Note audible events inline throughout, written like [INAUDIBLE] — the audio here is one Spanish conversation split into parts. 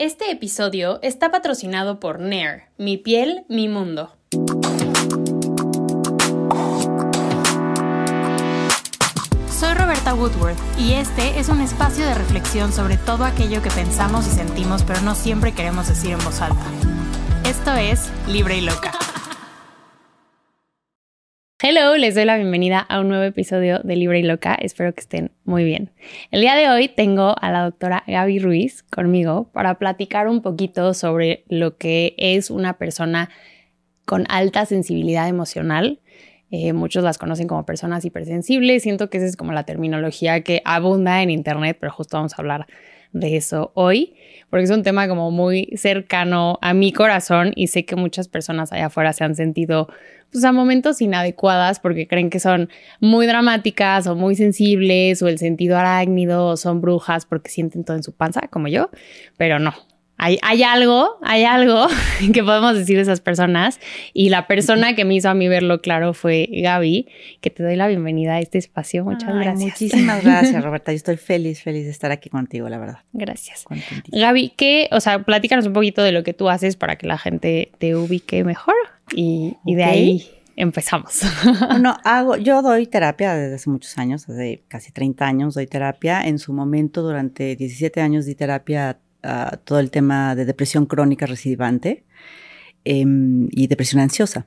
Este episodio está patrocinado por Nair, mi piel, mi mundo. Soy Roberta Woodworth y este es un espacio de reflexión sobre todo aquello que pensamos y sentimos pero no siempre queremos decir en voz alta. Esto es Libre y Loca. Hello, les doy la bienvenida a un nuevo episodio de Libre y Loca. Espero que estén muy bien. El día de hoy tengo a la doctora Gaby Ruiz conmigo para platicar un poquito sobre lo que es una persona con alta sensibilidad emocional. Eh, muchos las conocen como personas hipersensibles. Siento que esa es como la terminología que abunda en Internet, pero justo vamos a hablar de eso hoy, porque es un tema como muy cercano a mi corazón y sé que muchas personas allá afuera se han sentido pues a momentos inadecuadas porque creen que son muy dramáticas o muy sensibles o el sentido arácnido o son brujas porque sienten todo en su panza como yo, pero no, hay, algo, hay algo [LAUGHS] que podemos decir de esas personas. Y la persona que me hizo a mí verlo claro fue Gaby, que te doy la bienvenida a este espacio. Muchas gracias. Muchísimas [LAUGHS] gracias, Roberta. Yo estoy feliz, feliz de estar aquí contigo, la verdad. Gracias. Gaby, ¿qué, o sea, platícanos un poquito de lo que tú haces para que la gente te ubique mejor y, de ahí empezamos. [LAUGHS] Bueno, hago, yo doy terapia desde hace muchos años, desde casi 30 años doy terapia. En su momento, durante 17 años, di terapia todo el tema de depresión crónica recidivante em, y depresión ansiosa.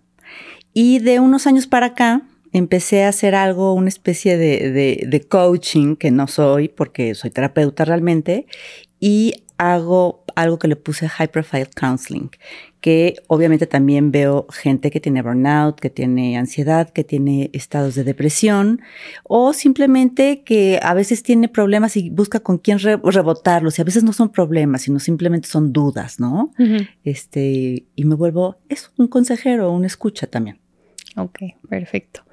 Y de unos años para acá empecé a hacer algo, una especie de, de coaching, que no soy porque soy terapeuta realmente, y hago algo que le puse High Profile Counseling, que obviamente también veo gente que tiene burnout, que tiene ansiedad, que tiene estados de depresión o simplemente que a veces tiene problemas y busca con quién rebotarlos y a veces no son problemas, sino simplemente son dudas, ¿no? Este, y me vuelvo, es un consejero, un escucha también. Ok, perfecto.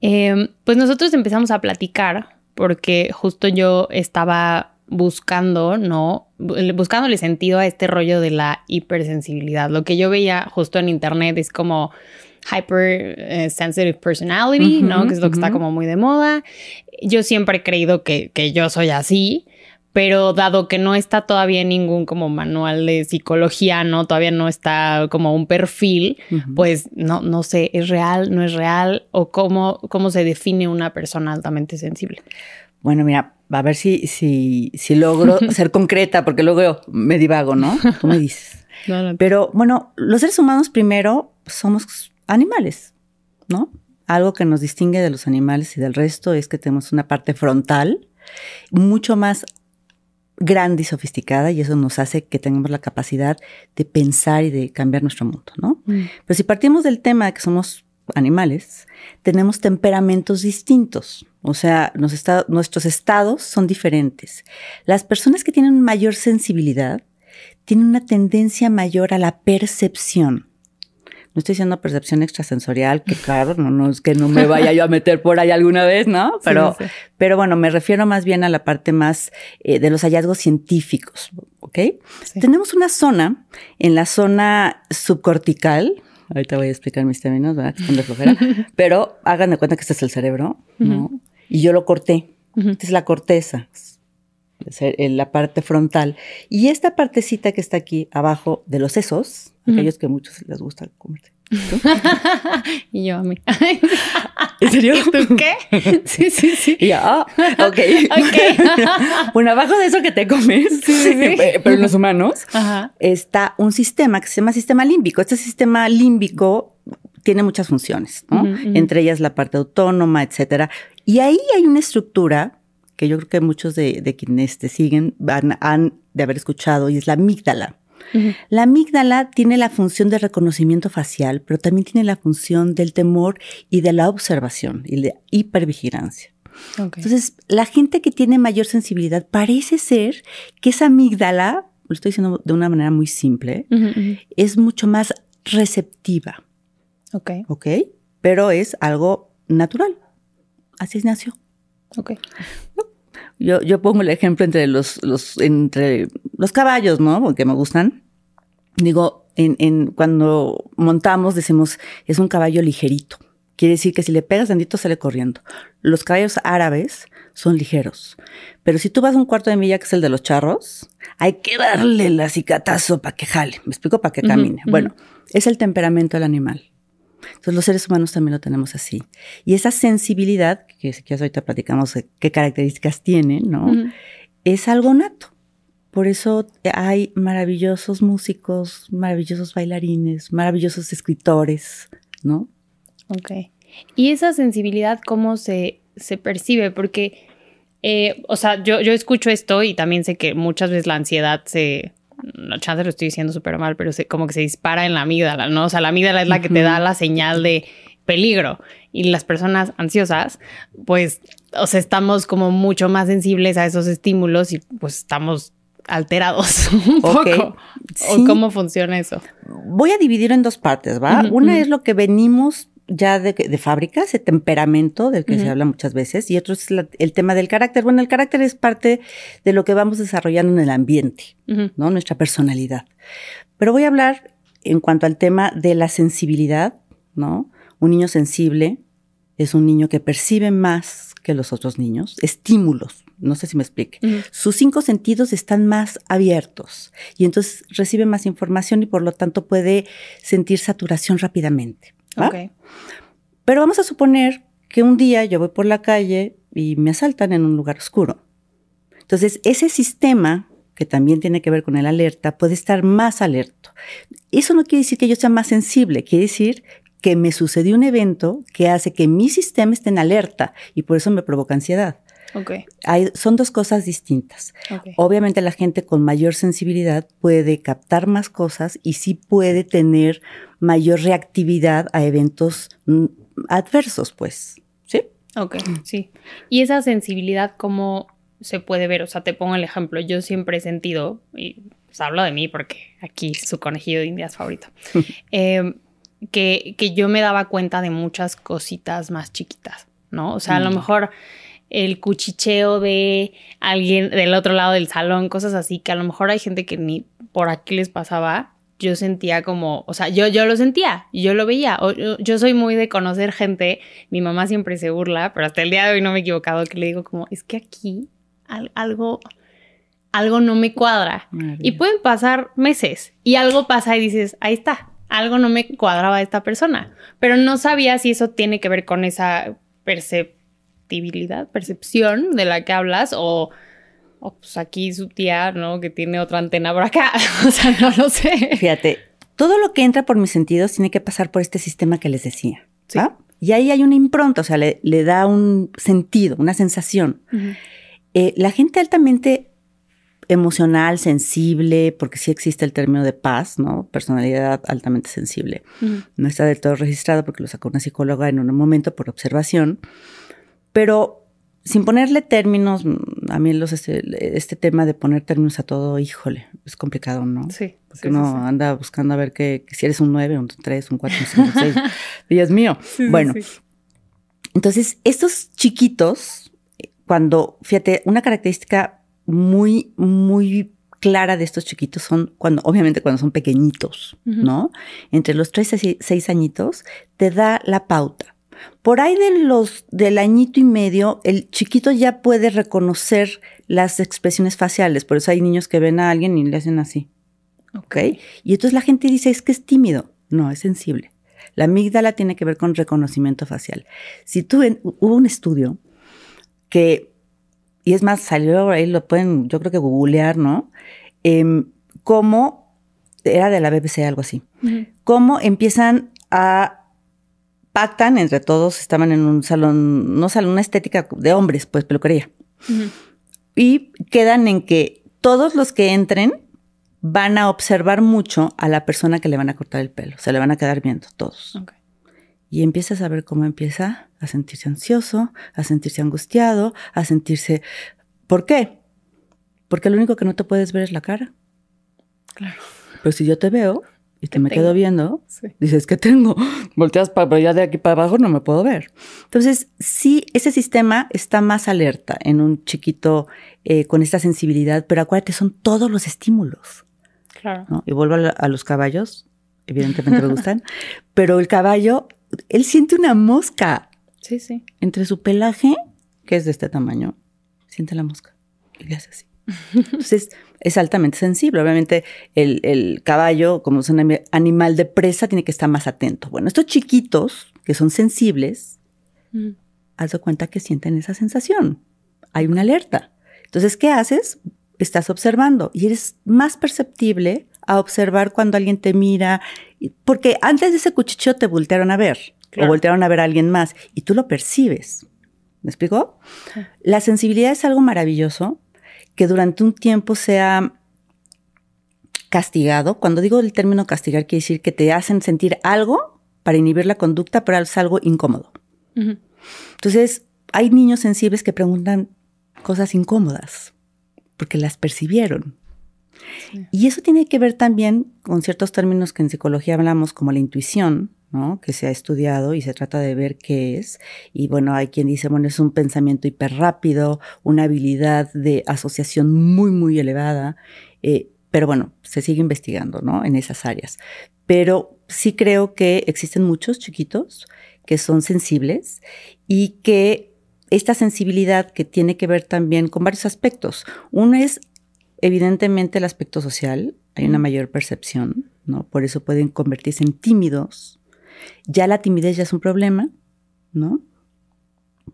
Em, pues nosotros empezamos a platicar porque justo yo estaba buscando, ¿no? Buscándole sentido a este rollo de la hipersensibilidad. Lo que yo veía justo en internet es como hyper eh, sensitive personality, ¿no? Que es lo que está como muy de moda. Yo siempre he creído que, yo soy así, pero dado que no está todavía ningún como manual de psicología, ¿no? Todavía no está como un perfil, pues no, no sé, ¿es real, no es real? ¿O cómo, cómo se define una persona altamente sensible? Bueno, mira, a ver si, si, si logro [LAUGHS] ser concreta, porque luego me divago, ¿no? Tú me dices. [LAUGHS] Pero bueno, los seres humanos primero somos animales, ¿no? Algo que nos distingue de los animales y del resto es que tenemos una parte frontal mucho más grande y sofisticada y eso nos hace que tengamos la capacidad de pensar y de cambiar nuestro mundo, ¿no? Mm. Pero si partimos del tema de que somos animales, tenemos temperamentos distintos. O sea, nuestros estados son diferentes. Las personas que tienen mayor sensibilidad tienen una tendencia mayor a la percepción. No estoy diciendo percepción extrasensorial, que claro, no, es que no me vaya yo a meter por ahí alguna vez, ¿no? Pero, pero bueno, me refiero más bien a la parte más eh, de los hallazgos científicos, ¿ok? Tenemos una zona, en la zona subcortical, ahorita voy a explicar mis términos, ¿verdad? Que de flojera, [LAUGHS] pero hagan de cuenta que este es el cerebro, ¿no? y yo lo corté. Esta es la corteza, en la parte frontal. Y esta partecita que está aquí abajo de los sesos, aquellos que a muchos les gusta comer. [LAUGHS] y yo a mí. ¿En serio? ¿Tú qué? [LAUGHS] Sí, sí, sí. Y ah, ok. [LAUGHS] bueno, abajo de eso que te comes, pero en los humanos, está un sistema que se llama sistema límbico. Este sistema límbico tiene muchas funciones, ¿no? Entre ellas la parte autónoma, etcétera. Y ahí hay una estructura que yo creo que muchos de, quienes te siguen van, han de haber escuchado y es la amígdala. La amígdala tiene la función de reconocimiento facial, pero también tiene la función del temor y de la observación y de hipervigilancia. Entonces, la gente que tiene mayor sensibilidad parece ser que esa amígdala, lo estoy diciendo de una manera muy simple, es mucho más receptiva. Ok. Ok. Pero es algo natural así nació. Ok. Yo, yo pongo el ejemplo entre los, los, entre los caballos, ¿no? Porque me gustan. Digo, en, en, cuando montamos decimos, es un caballo ligerito. Quiere decir que si le pegas tantito sale corriendo. Los caballos árabes son ligeros. Pero si tú vas a un cuarto de milla, que es el de los charros, hay que darle el acicatazo para que jale. ¿Me explico? Para que camine. Bueno, es el temperamento del animal. Entonces los seres humanos también lo tenemos así. Y esa sensibilidad, que si quieres ahorita platicamos qué características tiene, ¿no? Es algo nato. Por eso hay maravillosos músicos, maravillosos bailarines, maravillosos escritores, ¿no? Ok. ¿Y esa sensibilidad cómo se, se percibe? Porque, eh, o sea, yo, yo escucho esto y también sé que muchas veces la ansiedad se, no chance lo estoy diciendo súper mal, pero se, como que se dispara en la amígdala, ¿no? O sea, la amígdala es la que te da la señal de peligro y las personas ansiosas, pues, o sea, estamos como mucho más sensibles a esos estímulos y pues estamos alterados [LAUGHS] un poco. ¿O cómo funciona eso? Voy a dividir en dos partes, ¿va? Una es lo que venimos ya de, de fábrica, ese temperamento del que se habla muchas veces, y otro es el tema del carácter. Bueno, el carácter es parte de lo que vamos desarrollando en el ambiente, ¿no? Nuestra personalidad. Pero voy a hablar en cuanto al tema de la sensibilidad, ¿no? Un niño sensible es un niño que percibe más que los otros niños, estímulos, no sé si me explique. Sus cinco sentidos están más abiertos y entonces recibe más información y por lo tanto puede sentir saturación rápidamente. Pero vamos a suponer que un día yo voy por la calle y me asaltan en un lugar oscuro. Entonces, ese sistema que también tiene que ver con el alerta, puede estar más alerto. Eso no quiere decir que yo sea más sensible, quiere decir que me sucedió un evento que hace que mi sistema esté en alerta y por eso me provoca ansiedad. Okay. son dos cosas distintas. Obviamente la gente con mayor sensibilidad puede captar más cosas y sí puede tener mayor reactividad a eventos mm, adversos, pues. ¿Sí? Ok, sí. ¿Y esa sensibilidad cómo se puede ver? O sea, te pongo el ejemplo. Yo siempre he sentido, y pues hablo de mí porque aquí su conejillo de indias favorito, [LAUGHS] em, que, que yo me daba cuenta de muchas cositas más chiquitas, ¿no? O sea, a lo mm. El cuchicheo de alguien del otro lado del salón, cosas así, que a lo mejor hay gente que ni por aquí les pasaba. Yo sentía como, o sea, yo, yo lo sentía, yo lo veía. yo, soy muy de conocer gente, mi mamá siempre se burla, pero hasta el día de hoy no me he equivocado, que le digo como, es que aquí algo, algo no me cuadra. Y pueden pasar meses y algo pasa y dices, ahí está, algo no me cuadraba de esta persona, pero no sabía si eso tiene que ver con esa percepción percepción de la que hablas o, pues aquí su tía, ¿no? Que tiene otra antena por acá. [LAUGHS] o sea, no lo sé. Fíjate, todo lo que entra por mis sentidos tiene que pasar por este sistema que les decía. Y ahí hay una impronta, o sea, le, da un sentido, una sensación. Eh, la gente altamente emocional, sensible, porque sí existe el término de paz, ¿no? Personalidad altamente sensible. No está del todo registrado porque lo sacó una psicóloga en un momento por observación. Pero sin ponerle términos, a mí los, este, este, tema de poner términos a todo, híjole, es complicado, ¿no? Sí. Porque uno anda buscando a ver que, si eres un 9, un 3, un 4, un 5, un 6. [LAUGHS] Dios mío. bueno, entonces, estos chiquitos, cuando, fíjate, una característica muy, muy clara de estos chiquitos son cuando, obviamente cuando son pequeñitos, ¿no? Entre los 3 y 6 añitos, te da la pauta por ahí de los del añito y medio, el chiquito ya puede reconocer las expresiones faciales. Por eso hay niños que ven a alguien y le hacen así. ¿Ok? Y entonces la gente dice, es que es tímido. No, es sensible. La amígdala tiene que ver con reconocimiento facial. Si tú ven, hubo un estudio que, y es más, salió ahí, lo pueden, yo creo que googlear, ¿no? Em, cómo, era de la BBC, algo así, cómo empiezan a pactan entre todos, estaban en un salón, no salón, una estética de hombres, pues peluquería. Y quedan en que todos los que entren van a observar mucho a la persona que le van a cortar el pelo, se le van a quedar viendo todos. Y empiezas a ver cómo empieza a sentirse ansioso, a sentirse angustiado, a sentirse... ¿Por qué? Porque lo único que no te puedes ver es la cara. Claro. Pero si yo te veo, y te me quedo viendo, dices, ¿qué tengo? [LAUGHS] Volteas para allá de aquí para abajo, no me puedo ver. Entonces, sí, ese sistema está más alerta en un chiquito eh, con esta sensibilidad, pero acuérdate, son todos los estímulos. Claro. Y vuelvo a, los caballos, evidentemente me gustan, [LAUGHS] pero el caballo él siente una mosca. Sí, sí. Entre su pelaje, que es de este tamaño, siente la mosca y le hace así. [LAUGHS] Entonces, es altamente sensible. Obviamente, el, caballo, como es un animal de presa, tiene que estar más atento. Bueno, estos chiquitos, que son sensibles, mm. haz de cuenta que sienten esa sensación. Hay una alerta. Entonces, ¿qué haces? Estás observando y eres más perceptible a observar cuando alguien te mira, porque antes de ese cuchicheo te voltearon a ver o voltearon a ver a alguien más y tú lo percibes. ¿Me explico? La sensibilidad es algo maravilloso que durante un tiempo sea castigado. Cuando digo el término castigar, quiere decir que te hacen sentir algo para inhibir la conducta, pero es algo incómodo. Entonces, hay niños sensibles que preguntan cosas incómodas porque las percibieron. Y eso tiene que ver también con ciertos términos que en psicología hablamos como la intuición, ¿no? que se ha estudiado y se trata de ver qué es. Y bueno, hay quien dice, bueno, es un pensamiento hiperrápido, una habilidad de asociación muy, muy elevada. Eh, pero bueno, se sigue investigando ¿no? en esas áreas. Pero sí creo que existen muchos chiquitos que son sensibles y que esta sensibilidad que tiene que ver también con varios aspectos. Uno es evidentemente el aspecto social, hay una mayor percepción, ¿no? Por eso pueden convertirse en tímidos. Ya la timidez ya es un problema, ¿no?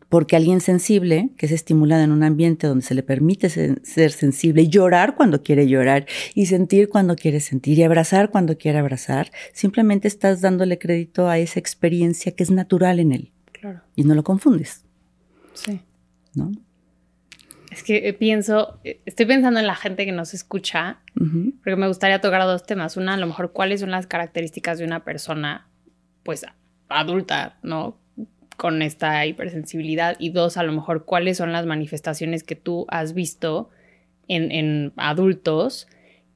Porque alguien sensible, que es estimulado en un ambiente donde se le permite ser sensible y llorar cuando quiere llorar y sentir cuando quiere sentir y abrazar cuando quiere abrazar, simplemente estás dándole crédito a esa experiencia que es natural en él. Claro. Y no lo confundes. Sí. ¿No? Es que eh, pienso, eh, estoy pensando en la gente que nos escucha, porque me gustaría tocar dos temas. Una, a lo mejor, cuáles son las características de una persona, pues, adulta, ¿no? Con esta hipersensibilidad. Y dos, a lo mejor, cuáles son las manifestaciones que tú has visto en, en adultos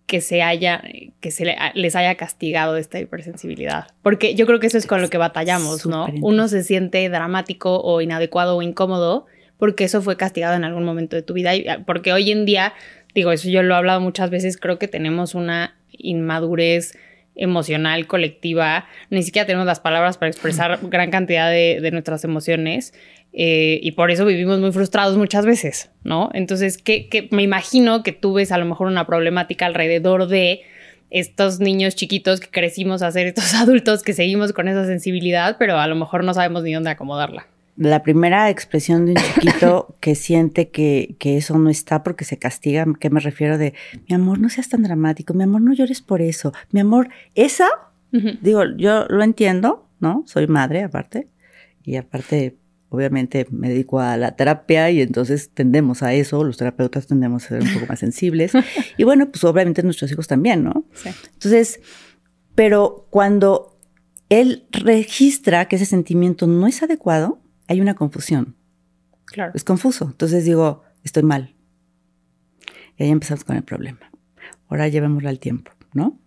que se haya, que se les haya castigado esta hipersensibilidad. Porque yo creo que eso es con lo que batallamos, ¿no? Uno se siente dramático o inadecuado o incómodo porque eso fue castigado en algún momento de tu vida. Ah, porque hoy en día, digo, eso yo lo he hablado muchas veces, creo que tenemos una inmadurez emocional colectiva, ni siquiera tenemos las palabras para expresar [LAUGHS] gran cantidad de, nuestras emociones eh, y por eso vivimos muy frustrados muchas veces, ¿no? Entonces, que, me imagino que tú ves a lo mejor una problemática alrededor de estos niños chiquitos que crecimos a ser estos [LAUGHS] adultos que seguimos con esa sensibilidad, pero a lo mejor no sabemos ni dónde acomodarla. La primera expresión de un chiquito [LAUGHS] que siente que, que, eso no está porque se castiga, que me refiero de, mi amor, no seas tan dramático, mi amor, no llores por eso, mi amor, esa, digo, yo lo entiendo, ¿no? Soy madre aparte, y aparte obviamente me dedico a la terapia y entonces tendemos a eso, los terapeutas tendemos a ser un poco más sensibles. [LAUGHS] y bueno, pues obviamente nuestros hijos también, ¿no? Sí. Entonces, pero cuando él registra que ese sentimiento no es adecuado, hay una confusión. Claro. Es confuso. Entonces digo, estoy mal. Y ahí empezamos con el problema. Ahora llevémoslo al tiempo, ¿no?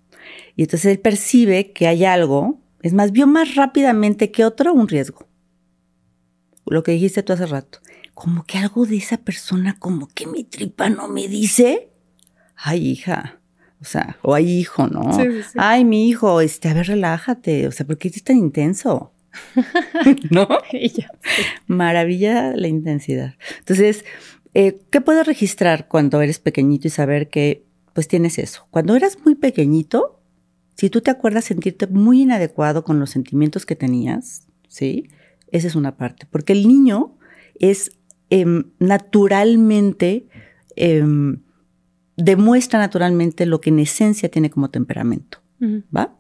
Y entonces él percibe que hay algo, es más, vio más rápidamente que otro un riesgo lo que dijiste tú hace rato, como que algo de esa persona, como que mi tripa no me dice, ay hija, o sea, o ay hijo, ¿no? Ay, mi hijo, este, a ver, relájate, o sea, ¿por qué es tan intenso? [LAUGHS] ¿No? [LAUGHS] Maravilla la intensidad. Entonces, eh, ¿qué puedes registrar cuando eres pequeñito y saber que pues tienes eso? Cuando eras muy pequeñito, si tú te acuerdas sentirte muy inadecuado con los sentimientos que tenías, ¿sí? Esa es una parte, porque el niño es em, naturalmente, em, demuestra naturalmente lo que en esencia tiene como temperamento, ¿va?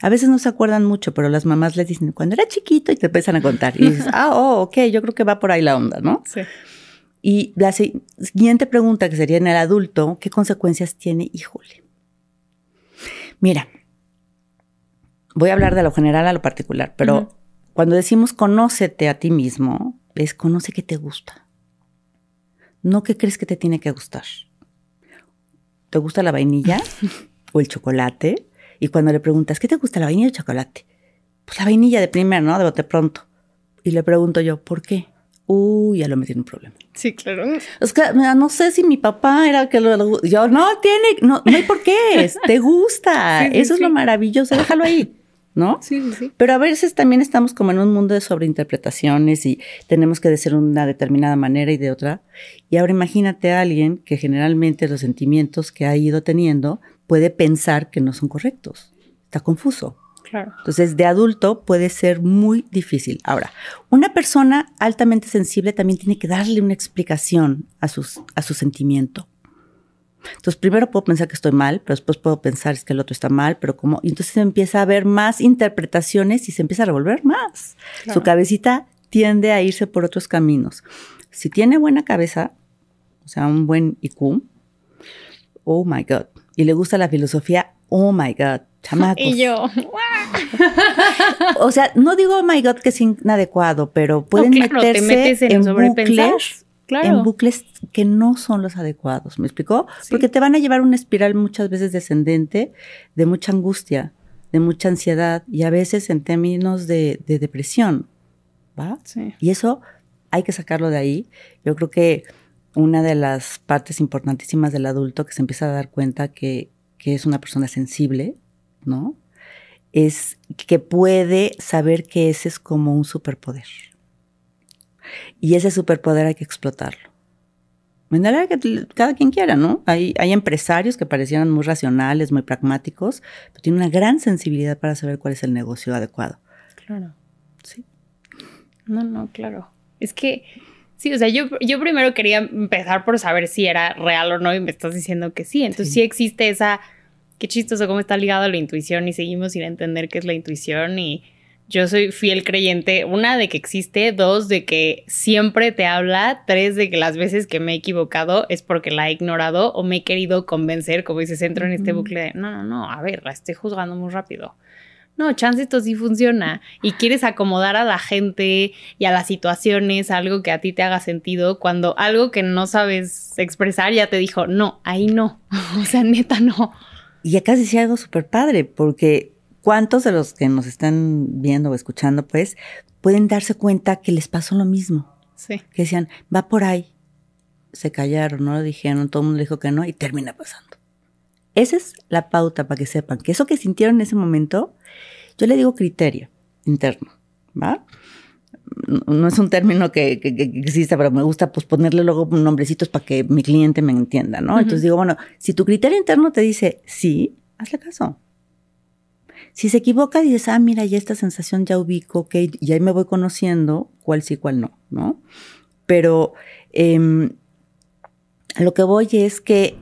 A veces no se acuerdan mucho, pero las mamás les dicen, cuando era chiquito y te empiezan a contar. Y dices, [LAUGHS] ah, oh, ok, yo creo que va por ahí la onda, ¿no? Sí. Y la siguiente pregunta, que sería en el adulto, ¿qué consecuencias tiene? Híjole. Mira, voy a hablar de lo general a lo particular, pero cuando decimos conócete a ti mismo, es conoce qué te gusta. No qué crees que te tiene que gustar. ¿Te gusta la vainilla [LAUGHS] o el chocolate? Y cuando le preguntas, ¿qué te gusta la vainilla o el chocolate? Pues la vainilla de primero, ¿no? De bote pronto. Y le pregunto yo, ¿por qué? Uy, ya lo metí en un problema. Sí, claro. Es que no sé si mi papá era que lo, yo no tiene, no, no hay por qué, te gusta. [LAUGHS] Eso es lo maravilloso, déjalo ahí. ¿no? [LAUGHS] Sí, sí, sí. Pero a veces también estamos como en un mundo de sobreinterpretaciones y tenemos que decir una determinada manera y de otra. Y ahora imagínate a alguien que generalmente los sentimientos que ha ido teniendo puede pensar que no son correctos. Está confuso. Claro. Entonces, de adulto puede ser muy difícil. Ahora, una persona altamente sensible también tiene que darle una explicación a, sus, a su sentimiento. Entonces, primero puedo pensar que estoy mal, pero después puedo pensar que el otro está mal, pero como, y entonces empieza a haber más interpretaciones y se empieza a revolver más. Su cabecita tiende a irse por otros caminos. Si tiene buena cabeza, o sea, un buen IQ, oh my God, y le gusta la filosofía, oh my God, chamacos. Y yo, [LAUGHS] o sea, no digo oh my God que es inadecuado, pero pueden meterse en, bucles, en bucles que no son los adecuados. ¿Me explicó? Porque te van a llevar una espiral muchas veces descendente de mucha angustia, de mucha ansiedad y a veces en términos de, de depresión. ¿Va? Sí. Y eso hay que sacarlo de ahí. Yo creo que una de las partes importantísimas del adulto que se empieza a dar cuenta que, que es una persona sensible, ¿no? Es que puede saber que ese es como un superpoder. Y ese superpoder hay que explotarlo. Que cada quien quiera, ¿no? Hay, hay empresarios que parecieran muy racionales, muy pragmáticos, pero tienen una gran sensibilidad para saber cuál es el negocio adecuado. Claro. Sí. No, no, claro. Es que, sí, o sea, yo, yo primero quería empezar por saber si era real o no y me estás diciendo que sí. Entonces sí, existe esa, qué chistoso cómo está ligado a la intuición y seguimos sin entender qué es la intuición y yo soy fiel creyente, una, de que existe, dos, de que siempre te habla, tres, de que las veces que me he equivocado es porque la he ignorado o me he querido convencer, como dices, entro en este bucle de, no, no, no, a ver, la estoy juzgando muy rápido. No, chance esto sí funciona y quieres acomodar a la gente y a las situaciones algo que a ti te haga sentido cuando algo que no sabes expresar ya te dijo, no, ahí no, [LAUGHS] o sea, neta no. Y acá decía algo súper padre, porque ¿Cuántos de los que nos están viendo o escuchando, pues, pueden darse cuenta que les pasó lo mismo? Sí. Que decían, va por ahí. Se callaron, no lo dijeron, todo el mundo dijo que no y termina pasando. Esa es la pauta para que sepan que eso que sintieron en ese momento, yo le digo criterio interno, ¿va? No es un término que, que, exista, pero me gusta pues ponerle luego nombrecitos para que mi cliente me entienda, ¿no? Entonces digo, bueno, si tu criterio interno te dice sí, hazle caso. Si se equivoca, dices, ah, mira, ya esta sensación ya ubico, ok, y ahí me voy conociendo cuál sí, cuál no, ¿no? Pero eh, lo que voy es que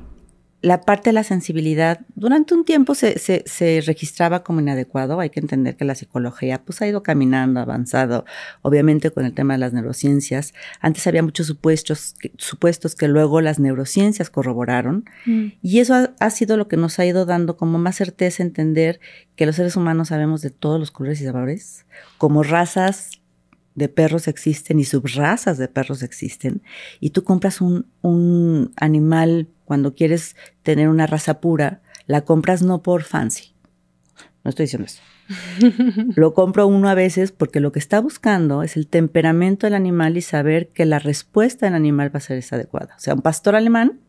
la parte de la sensibilidad durante un tiempo se, se, registraba como inadecuado. Hay que entender que la psicología pues, ha ido caminando, avanzado, obviamente con el tema de las neurociencias. Antes había muchos supuestos, supuestos que luego las neurociencias corroboraron mm. y eso ha, ha, sido lo que nos ha ido dando como más certeza entender que los seres humanos sabemos de todos los colores y sabores, como razas de perros existen y subrazas de perros existen, y tú compras un, un animal cuando quieres tener una raza pura, la compras no por fancy. No estoy diciendo eso. [LAUGHS] lo compro uno a veces porque lo que está buscando es el temperamento del animal y saber que la respuesta del animal va a ser esa adecuada. O sea, un pastor alemán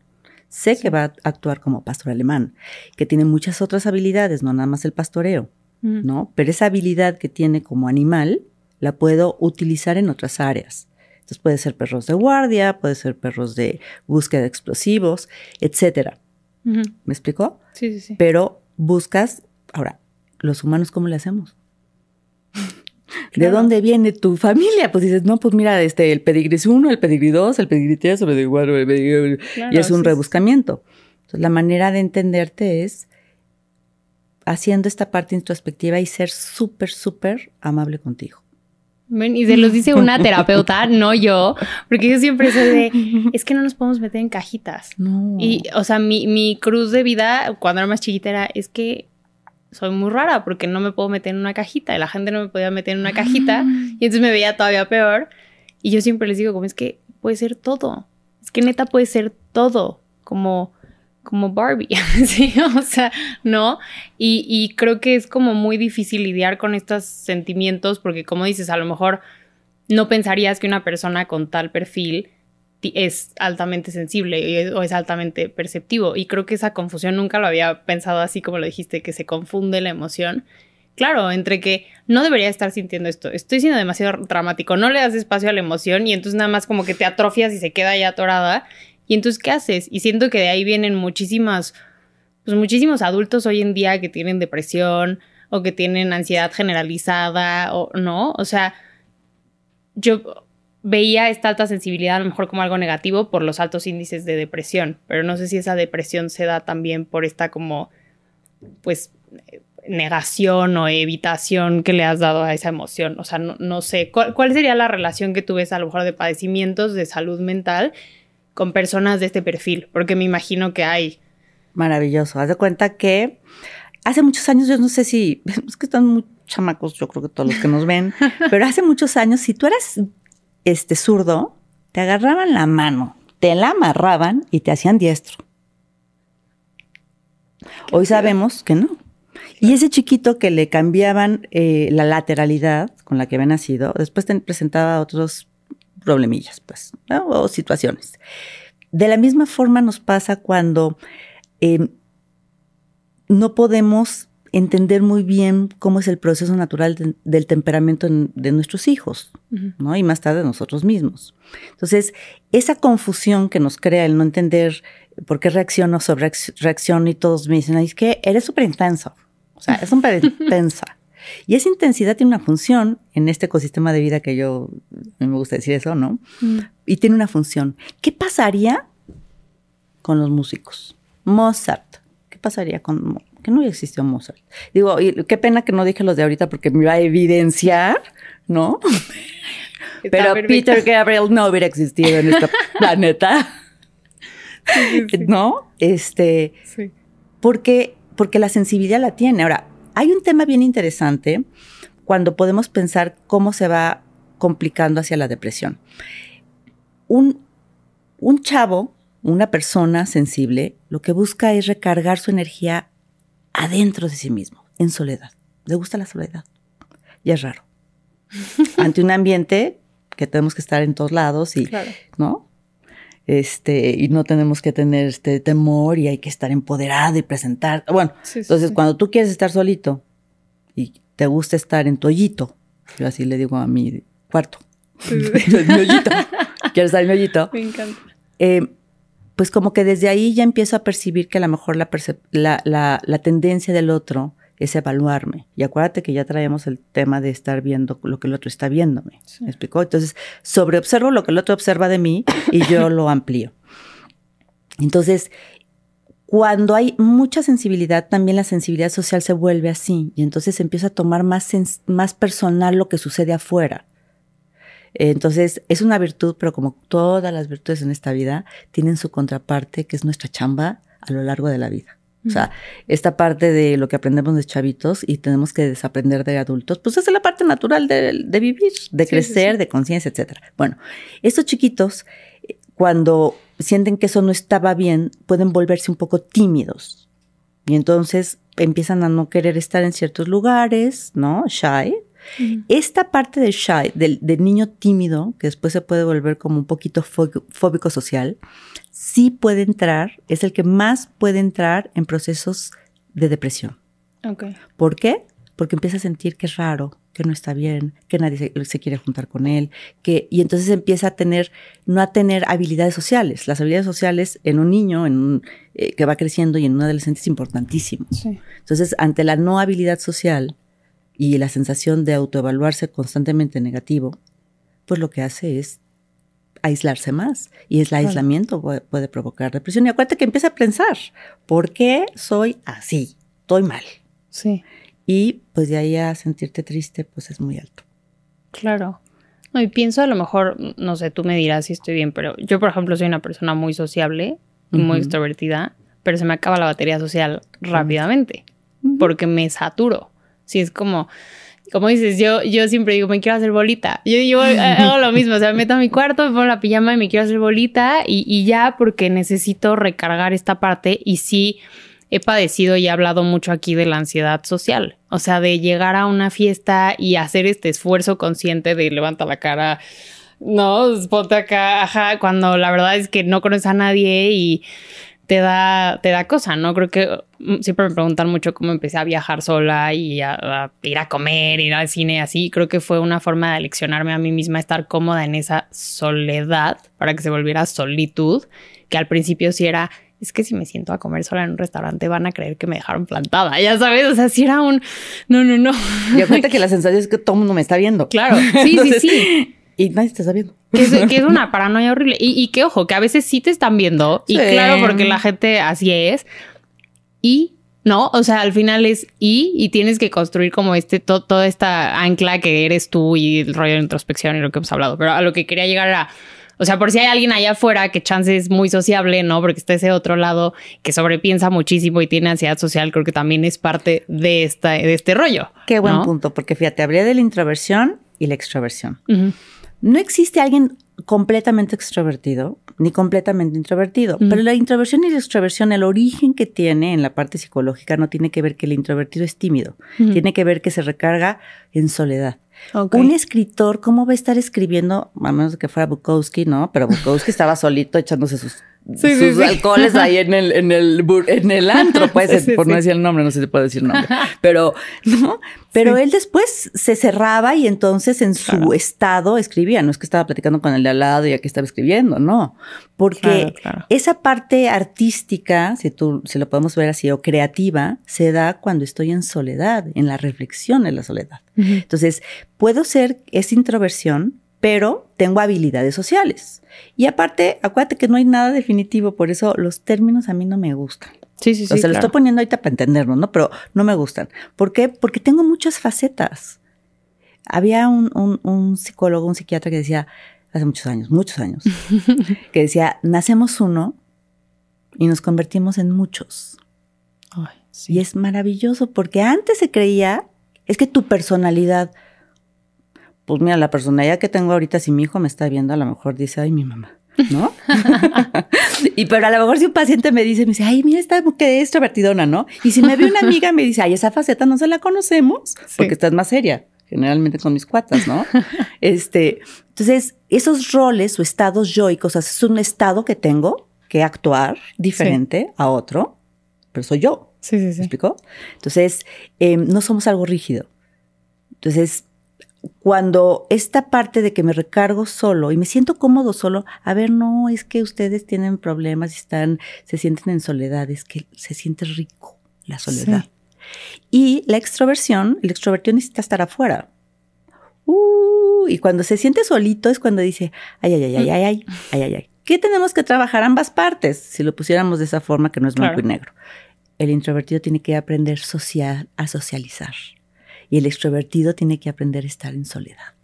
sé que va a actuar como pastor alemán, que tiene muchas otras habilidades, no nada más el pastoreo, ¿no? Pero esa habilidad que tiene como animal la puedo utilizar en otras áreas. Entonces puede ser perros de guardia, puede ser perros de búsqueda de explosivos, etcétera. ¿Me explicó? Sí, sí, sí. Pero buscas, ahora, los humanos, ¿cómo le hacemos? [LAUGHS] ¿De dónde viene tu familia? Pues dices, no, pues mira, este, el pedigrí es uno, el pedigrí dos, el pedigrí tres, el pedigrí cuatro, el pedigrí... y es un rebuscamiento. Entonces, la manera de entenderte es haciendo esta parte introspectiva y ser súper, súper amable contigo. Y se los dice una [LAUGHS] terapeuta, no yo, porque yo siempre soy de, [LAUGHS] es que no nos podemos meter en cajitas. Y, o sea, mi, mi cruz de vida cuando era más chiquita era, es que soy muy rara porque no me puedo meter en una cajita y la gente no me podía meter en una cajita ah. y entonces me veía todavía peor. Y yo siempre les digo, como es que puede ser todo. Es que neta puede ser todo. Como como Barbie, [LAUGHS] ¿sí? O sea, ¿no? Y, creo que es como muy difícil lidiar con estos sentimientos porque como dices, a lo mejor no pensarías que una persona con tal perfil es altamente sensible o es altamente perceptivo. Y creo que esa confusión nunca lo había pensado así como lo dijiste, que se confunde la emoción claro, entre que no debería estar sintiendo esto, estoy siendo demasiado dramático, no le das espacio a la emoción y entonces nada más como que te atrofias y se queda ya atorada. Y entonces, ¿qué haces? Y siento que de ahí vienen muchísimas, pues muchísimos adultos hoy en día que tienen depresión o que tienen ansiedad generalizada o no. O sea, yo veía esta alta sensibilidad a lo mejor como algo negativo por los altos índices de depresión, pero no sé si esa depresión se da también por esta como, pues, negación o evitación que le has dado a esa emoción. O sea, no, sé, ¿Cuál, sería la relación que tú ves a lo mejor de padecimientos de salud mental con personas de este perfil? Porque me imagino que hay. Maravilloso. Haz de cuenta que hace muchos años, yo no sé si, [LAUGHS] es que están muy chamacos, yo creo que todos los que nos ven, [LAUGHS] pero hace muchos años, si tú eras este zurdo, te agarraban la mano, te la amarraban y te hacían diestro. Hoy sabemos que no. Y ese chiquito que le cambiaban eh, la lateralidad con la que había nacido, después te presentaba otros problemillas, pues, o situaciones. De la misma forma nos pasa cuando em, no podemos entender muy bien cómo es el proceso natural del temperamento de nuestros hijos, ¿no? Y más tarde nosotros mismos. Entonces, esa confusión que nos crea el no entender por qué reacciono sobre reacciono y todos me dicen, es que eres súper intenso. O sea, es súper intensa. Y esa intensidad tiene una función en este ecosistema de vida que yo, me gusta decir eso, ¿no? Mm. Y tiene una función. ¿Qué pasaría con los músicos? Mozart. ¿Qué pasaría con que no existió Mozart? Digo, qué pena que no dije los de ahorita porque me va a evidenciar, ¿no? [LAUGHS] Pero Peter Gabriel no hubiera existido en este [LAUGHS] planeta. ¿No? Este. Sí. Porque porque la sensibilidad la tiene. Ahora, hay un tema bien interesante cuando podemos pensar cómo se va complicando hacia la depresión. Un, un chavo, una persona sensible, lo que busca es recargar su energía adentro de sí mismo, en soledad. Le gusta la soledad. Y es raro. [LAUGHS] Ante un ambiente que tenemos que estar en todos lados y, ¿no? Este, y no tenemos que tener este temor y hay que estar empoderado y presentar. Bueno, entonces cuando tú quieres estar solito y te gusta estar en tu hoyito, yo así le digo a mi cuarto, [LAUGHS] mi hoyito, quieres estar en mi hoyito. Me encanta. Eh, pues como que desde ahí ya empiezo a percibir que a lo mejor la, la, la, la tendencia del otro es evaluarme. Y acuérdate que ya traemos el tema de estar viendo lo que el otro está viéndome. ¿Me explicó? Entonces, sobreobservo lo que el otro observa de mí y yo [COUGHS] lo amplío. Entonces, cuando hay mucha sensibilidad, también la sensibilidad social se vuelve así y entonces empieza a tomar más, más personal lo que sucede afuera. Entonces, es una virtud, pero como todas las virtudes en esta vida, tienen su contraparte, que es nuestra chamba a lo largo de la vida. O sea, esta parte de lo que aprendemos de chavitos y tenemos que desaprender de adultos, pues es la parte natural de, vivir, de crecer, de conciencia, etcétera. Bueno, estos chiquitos, cuando sienten que eso no estaba bien, pueden volverse un poco tímidos. Y entonces empiezan a no querer estar en ciertos lugares, ¿no? Shy. Esta parte del shy, del, del, niño tímido, que después se puede volver como un poquito fóbico social, sí puede entrar, es el que más puede entrar en procesos de depresión. Okay. ¿Por qué? Porque empieza a sentir que es raro, que no está bien, que nadie se, quiere juntar con él, que y entonces empieza a tener no a tener habilidades sociales. Las habilidades sociales en un niño, en un, eh, que va creciendo y en un adolescente es importantísimo. Entonces, ante la no habilidad social y la sensación de autoevaluarse constantemente negativo, pues lo que hace es aislarse más. Y es el aislamiento puede, provocar depresión. Y acuérdate que empieza a pensar, ¿por qué soy así? Estoy mal. Sí. Y pues de ahí a sentirte triste, pues es muy alto. Claro. No, y pienso a lo mejor, no sé, tú me dirás si estoy bien, pero yo, por ejemplo, soy una persona muy sociable, muy extrovertida, pero se me acaba la batería social rápidamente, porque me saturo. Si es como, como dices, yo, yo siempre digo, me quiero hacer bolita. Yo, yo [LAUGHS] hago lo mismo, o sea, me meto a mi cuarto, me pongo la pijama y me quiero hacer bolita y, y ya porque necesito recargar esta parte y sí he padecido y he hablado mucho aquí de la ansiedad social, o sea, de llegar a una fiesta y hacer este esfuerzo consciente de levanta la cara, no, ponte acá, ajá, cuando la verdad es que no conoces a nadie y te da, te da cosa, ¿no? Creo que mm, siempre me preguntan mucho cómo empecé a viajar sola y a, ir a comer, ir al cine, así. Creo que fue una forma de leccionarme a mí misma, estar cómoda en esa soledad para que se volviera solitud, que al principio sí era, es que si me siento a comer sola en un restaurante van a creer que me dejaron plantada, ya sabes, o sea, si era un, no, no, no. Y acuérdate [LAUGHS] que la sensación es que todo el mundo me está viendo. Claro, sí, sí, [LAUGHS] sí. Y nadie te está viendo. Que es, [LAUGHS] una paranoia horrible. Y, que, ojo, que a veces sí te están viendo. Y claro, porque la gente así es. Y no, o sea, al final es y, y tienes que construir como este, toda esta ancla que eres tú y el rollo de introspección y lo que hemos hablado. Pero a lo que quería llegar era, o sea, por si hay alguien allá afuera que chance es muy sociable, ¿no? Porque está ese otro lado que sobrepiensa muchísimo y tiene ansiedad social, creo que también es parte de, esta, de este rollo. Qué buen punto, porque fíjate, hablé de la introversión y la extroversión. No existe alguien completamente extrovertido ni completamente introvertido, pero la introversión y la extroversión, el origen que tiene en la parte psicológica no tiene que ver que el introvertido es tímido, tiene que ver que se recarga en soledad. Un escritor, ¿cómo va a estar escribiendo? A menos que fuera Bukowski, ¿no? Pero Bukowski estaba solito echándose sus sus alcoholes ahí en el, en el, en el antro, pues, por no decir el nombre, no sé si puedo decir el nombre. [LAUGHS] Pero, ¿no? Pero él después se cerraba y entonces en su estado escribía. No es que estaba platicando con el de al lado y aquí estaba escribiendo, no. Porque esa parte artística, si tú, si lo podemos ver así, o creativa, se da cuando estoy en soledad, en la reflexión en la soledad. Entonces, puedo ser esa introversión, pero tengo habilidades sociales. Y aparte, acuérdate que no hay nada definitivo, por eso los términos a mí no me gustan. Sí, sí, sí. O sea, lo estoy poniendo ahorita para entenderlo, ¿no? Pero no me gustan. ¿Por qué? Porque tengo muchas facetas. Había un, psicólogo, un psiquiatra que decía, hace muchos años, muchos años, [LAUGHS] que decía, nacemos uno y nos convertimos en muchos. Ay, sí. Y es maravilloso porque antes se creía, es que tu personalidad, pues mira, la personalidad que tengo ahorita, si mi hijo me está viendo, a lo mejor dice, ay, mi mamá, ¿no? [LAUGHS] [LAUGHS] y pero a lo mejor si un paciente me dice, me dice, ay, mira, está que extrovertidona, ¿no? Y si me ve una amiga me dice, ay, esa faceta no se la conocemos, porque estás más seria, generalmente con mis cuatas, ¿no? [LAUGHS] este, entonces, esos roles o estados yoicos, es un estado que tengo que actuar diferente a otro, pero soy yo. Sí, sí, sí. ¿Me explicó? Entonces, em, no somos algo rígido. Entonces, cuando esta parte de que me recargo solo y me siento cómodo solo, a ver, no, es que ustedes tienen problemas y están, se sienten en soledad, es que se siente rico la soledad. Y la extroversión, el extrovertido necesita estar afuera. Uh, y cuando se siente solito es cuando dice, ay, ay, ay, ay, ay, ay, ay, ay, ay. ¿Qué tenemos que trabajar ambas partes? Si lo pusiéramos de esa forma que no es blanco y negro. El introvertido tiene que aprender social, a socializar y el extrovertido tiene que aprender a estar en soledad.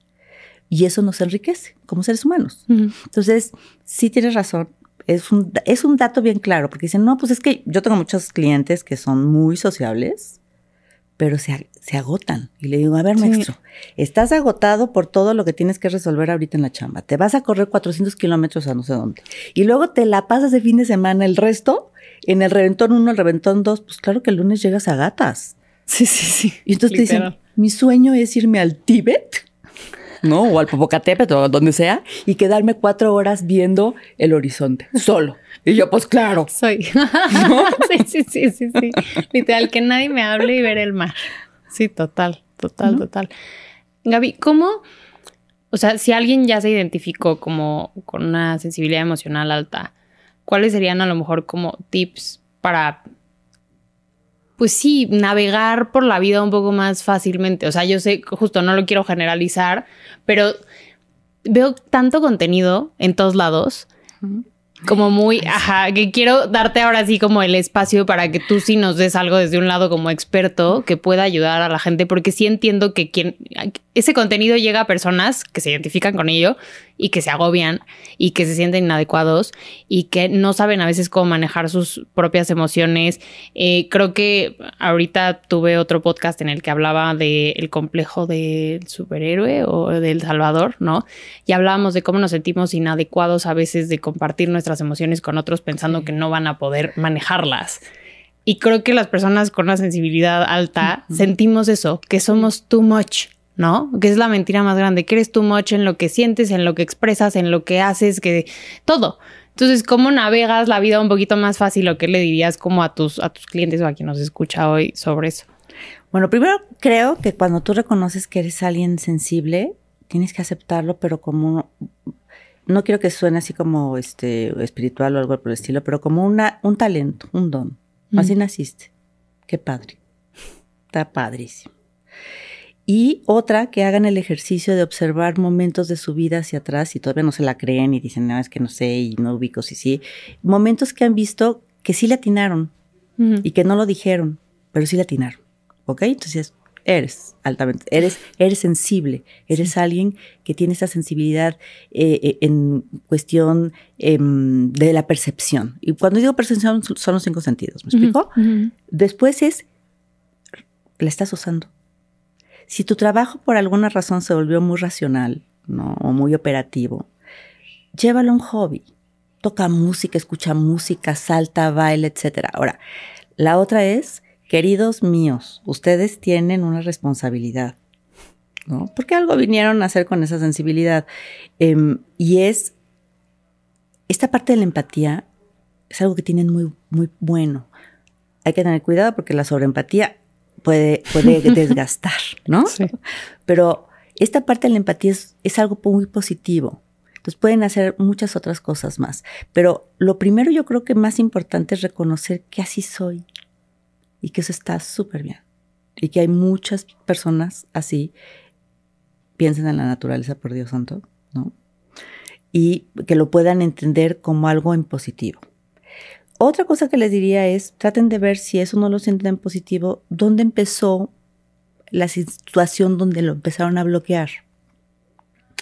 Y eso nos enriquece como seres humanos. Entonces, sí tienes razón. Es un, es un dato bien claro, porque dicen, no, pues es que yo tengo muchos clientes que son muy sociables, pero se, se agotan. Y le digo, a ver, maestro, estás agotado por todo lo que tienes que resolver ahorita en la chamba. Te vas a correr 400 kilómetros a no sé dónde. Y luego te la pasas de fin de semana el resto en el reventón 1, el reventón 2. Pues claro que el lunes llegas a gatas. Sí, sí, sí. Y entonces te dicen, mi sueño es irme al Tíbet, ¿no? O al Popocatépetl o donde sea, y quedarme cuatro horas viendo el horizonte, [LAUGHS] solo. Y yo, pues claro. Soy. [LAUGHS] sí, sí, sí, sí, sí. Literal, que nadie me hable y ver el mar. Sí, total, total, total. Gaby, ¿cómo? O sea, si alguien ya se identificó como con una sensibilidad emocional alta, ¿cuáles serían a lo mejor como tips para pues sí, navegar por la vida un poco más fácilmente. O sea, yo sé, justo no lo quiero generalizar, pero veo tanto contenido en todos lados como muy, ajá, que quiero darte ahora sí como el espacio para que tú sí nos des algo desde un lado como experto que pueda ayudar a la gente, porque sí entiendo que quien, ese contenido llega a personas que se identifican con ello y que se agobian y que se sienten inadecuados y que no saben a veces cómo manejar sus propias emociones. Eh, creo que ahorita tuve otro podcast en el que hablaba del complejo del superhéroe o del Salvador, ¿no? Y hablábamos de cómo nos sentimos inadecuados a veces de compartir nuestras emociones con otros pensando que no van a poder manejarlas. Y creo que las personas con una sensibilidad alta sentimos eso, que somos too much ¿no? Que es la mentira más grande, que eres too much en lo que sientes, en lo que expresas, en lo que haces, que todo. Entonces, ¿cómo navegas la vida un poquito más fácil? ¿O qué le dirías como a tus, a tus clientes o a quien nos escucha hoy sobre eso? Bueno, primero creo que cuando tú reconoces que eres alguien sensible, tienes que aceptarlo, pero como no quiero que suene así como este espiritual o algo por el estilo, pero como una, un talento, un don. Así naciste. Qué padre. Está padrísimo. Y otra, que hagan el ejercicio de observar momentos de su vida hacia atrás y todavía no se la creen y dicen, no, es que no sé y no ubico si sí. Momentos que han visto que sí le atinaron y que no lo dijeron, pero sí le atinaron. ¿Ok? Entonces, eres altamente, eres, eres sensible, eres alguien que tiene esa sensibilidad eh, eh, en cuestión em, de la percepción. Y cuando digo percepción son los cinco sentidos, ¿me explico? Después es, la estás usando si tu trabajo por alguna razón se volvió muy racional ¿no? o muy operativo, llévalo a un hobby. Toca música, escucha música, salta, baila, etc. Ahora, la otra es, queridos míos, ustedes tienen una responsabilidad. ¿no? Porque algo vinieron a hacer con esa sensibilidad. Em, y es, esta parte de la empatía es algo que tienen muy, muy bueno. Hay que tener cuidado porque la sobreempatía puede, puede [LAUGHS] desgastar, ¿no? Sí. Pero esta parte de la empatía es, algo muy positivo. Entonces pueden hacer muchas otras cosas más. Pero lo primero yo creo que más importante es reconocer que así soy y que eso está súper bien. Y que hay muchas personas así, piensen en la naturaleza, por Dios santo, ¿no? Y que lo puedan entender como algo en positivo. Otra cosa que les diría es, traten de ver si eso no lo sienten en positivo, dónde empezó la situación donde lo empezaron a bloquear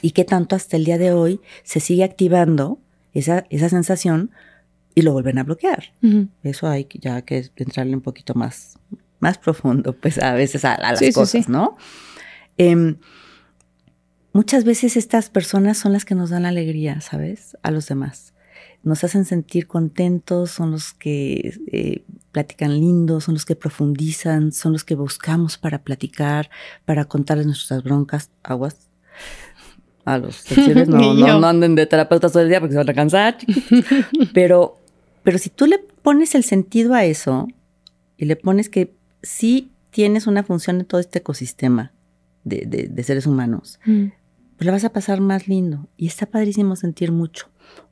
y qué tanto hasta el día de hoy se sigue activando esa, esa sensación y lo vuelven a bloquear. Eso hay ya que entrarle un poquito más, más profundo, pues a veces a, las cosas, ¿no? Em, muchas veces estas personas son las que nos dan alegría, ¿sabes? A los demás nos hacen sentir contentos, son los que eh, platican lindo, son los que profundizan, son los que buscamos para platicar, para contarles nuestras broncas, aguas. A los [LAUGHS] sensibles no, no, anden de terapeutas todo el día porque se van a cansar. [LAUGHS] pero, pero si tú le pones el sentido a eso y le pones que sí tienes una función en todo este ecosistema de, seres humanos, mm. pues la vas a pasar más lindo. Y está padrísimo sentir mucho.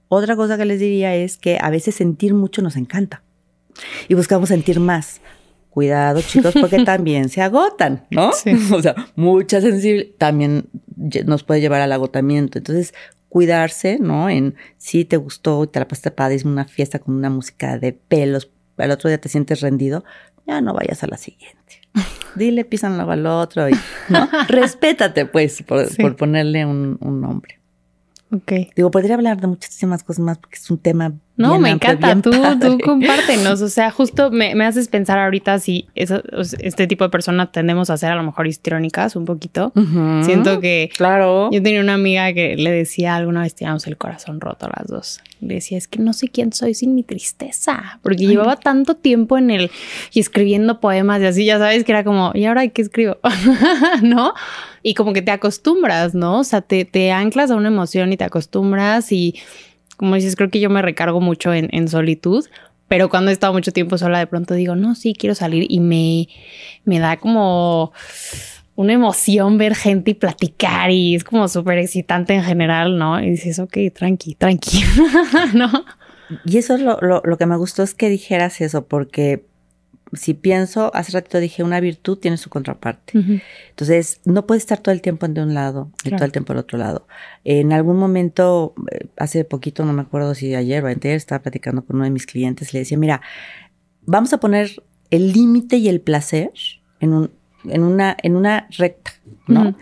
Otra cosa que les diría es que a veces sentir mucho nos encanta y buscamos sentir más. Cuidado, chicos, porque [LAUGHS] también se agotan, ¿no? [LAUGHS] O sea, mucha sensibilidad también nos puede llevar al agotamiento. Entonces, cuidarse, ¿no? En si te gustó, te la pasaste padre, una fiesta con una música de pelos, al otro día te sientes rendido, ya no vayas a la siguiente. [LAUGHS] Dile, pisan al otro, y, ¿no? Respétate, pues, por, ponerle un nombre. Ok. Digo, podría hablar de muchísimas cosas más porque es un tema. No, me encanta. tú, tú [LAUGHS] compártenos. O sea, justo me, haces pensar ahorita si eso, este tipo de personas tendemos a ser a lo mejor histriónicas un poquito. Siento que. Claro. Yo tenía una amiga que le decía alguna vez teníamos el corazón roto las dos. Le decía, es que no sé quién soy sin mi tristeza. Porque llevaba tanto tiempo en el. y escribiendo poemas y así, ya sabes que era como, ¿y ahora qué escribo? [LAUGHS] ¿No? Y como que te acostumbras, ¿no? O sea, te, te, anclas a una emoción y te acostumbras y, como dices, creo que yo me recargo mucho en, en, solitud, pero cuando he estado mucho tiempo sola, de pronto digo, no, sí, quiero salir y me, me da como una emoción ver gente y platicar y es como súper excitante en general, ¿no? Y dices, ok, tranqui, tranqui, [LAUGHS] ¿no? Y eso es lo, lo, lo que me gustó es que dijeras eso, porque si pienso, hace ratito dije, una virtud tiene su contraparte. Entonces, no puede estar todo el tiempo de un lado y todo el tiempo del otro lado. En algún momento, eh, hace poquito, no me acuerdo si ayer o ayer, estaba platicando con uno de mis clientes, le decía, mira, vamos a poner el límite y el placer en, un, en, una, en una recta, ¿no?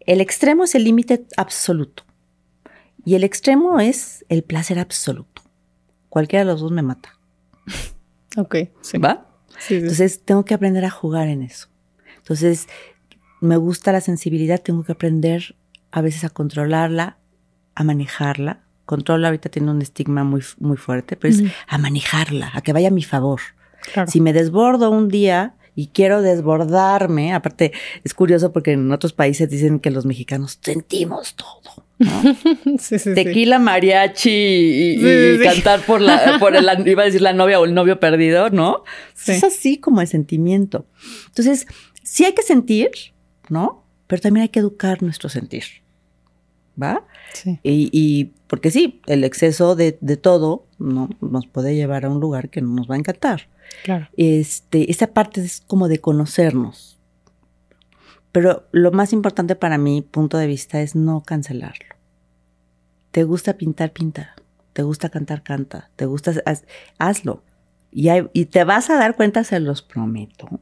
El extremo es el límite absoluto y el extremo es el placer absoluto. Cualquiera de los dos me mata. [LAUGHS] Ok, sí. ¿Va? Entonces tengo que aprender a jugar en eso. Entonces me gusta la sensibilidad, tengo que aprender a veces a controlarla, a manejarla. Control ahorita tiene un estigma muy, muy fuerte, pero es a manejarla, a que vaya a mi favor. Si me desbordo un día y quiero desbordarme, aparte es curioso porque en otros países dicen que los mexicanos sentimos todo. [LAUGHS] Tequila, mariachi y, cantar por la, por el, iba a decir la novia o el novio perdido, ¿no? Es así como el sentimiento. Entonces, sí hay que sentir, ¿no? Pero también hay que educar nuestro sentir. ¿Va? Sí. Y, porque sí, el exceso de, todo ¿no? nos puede llevar a un lugar que no nos va a encantar. Claro. Este, esa parte es como de conocernos. Pero lo más importante para mi punto de vista es no cancelarlo. Te gusta pintar, pinta. Te gusta cantar, canta. Te gusta, hazlo. Y, y te vas a dar cuenta, se los prometo,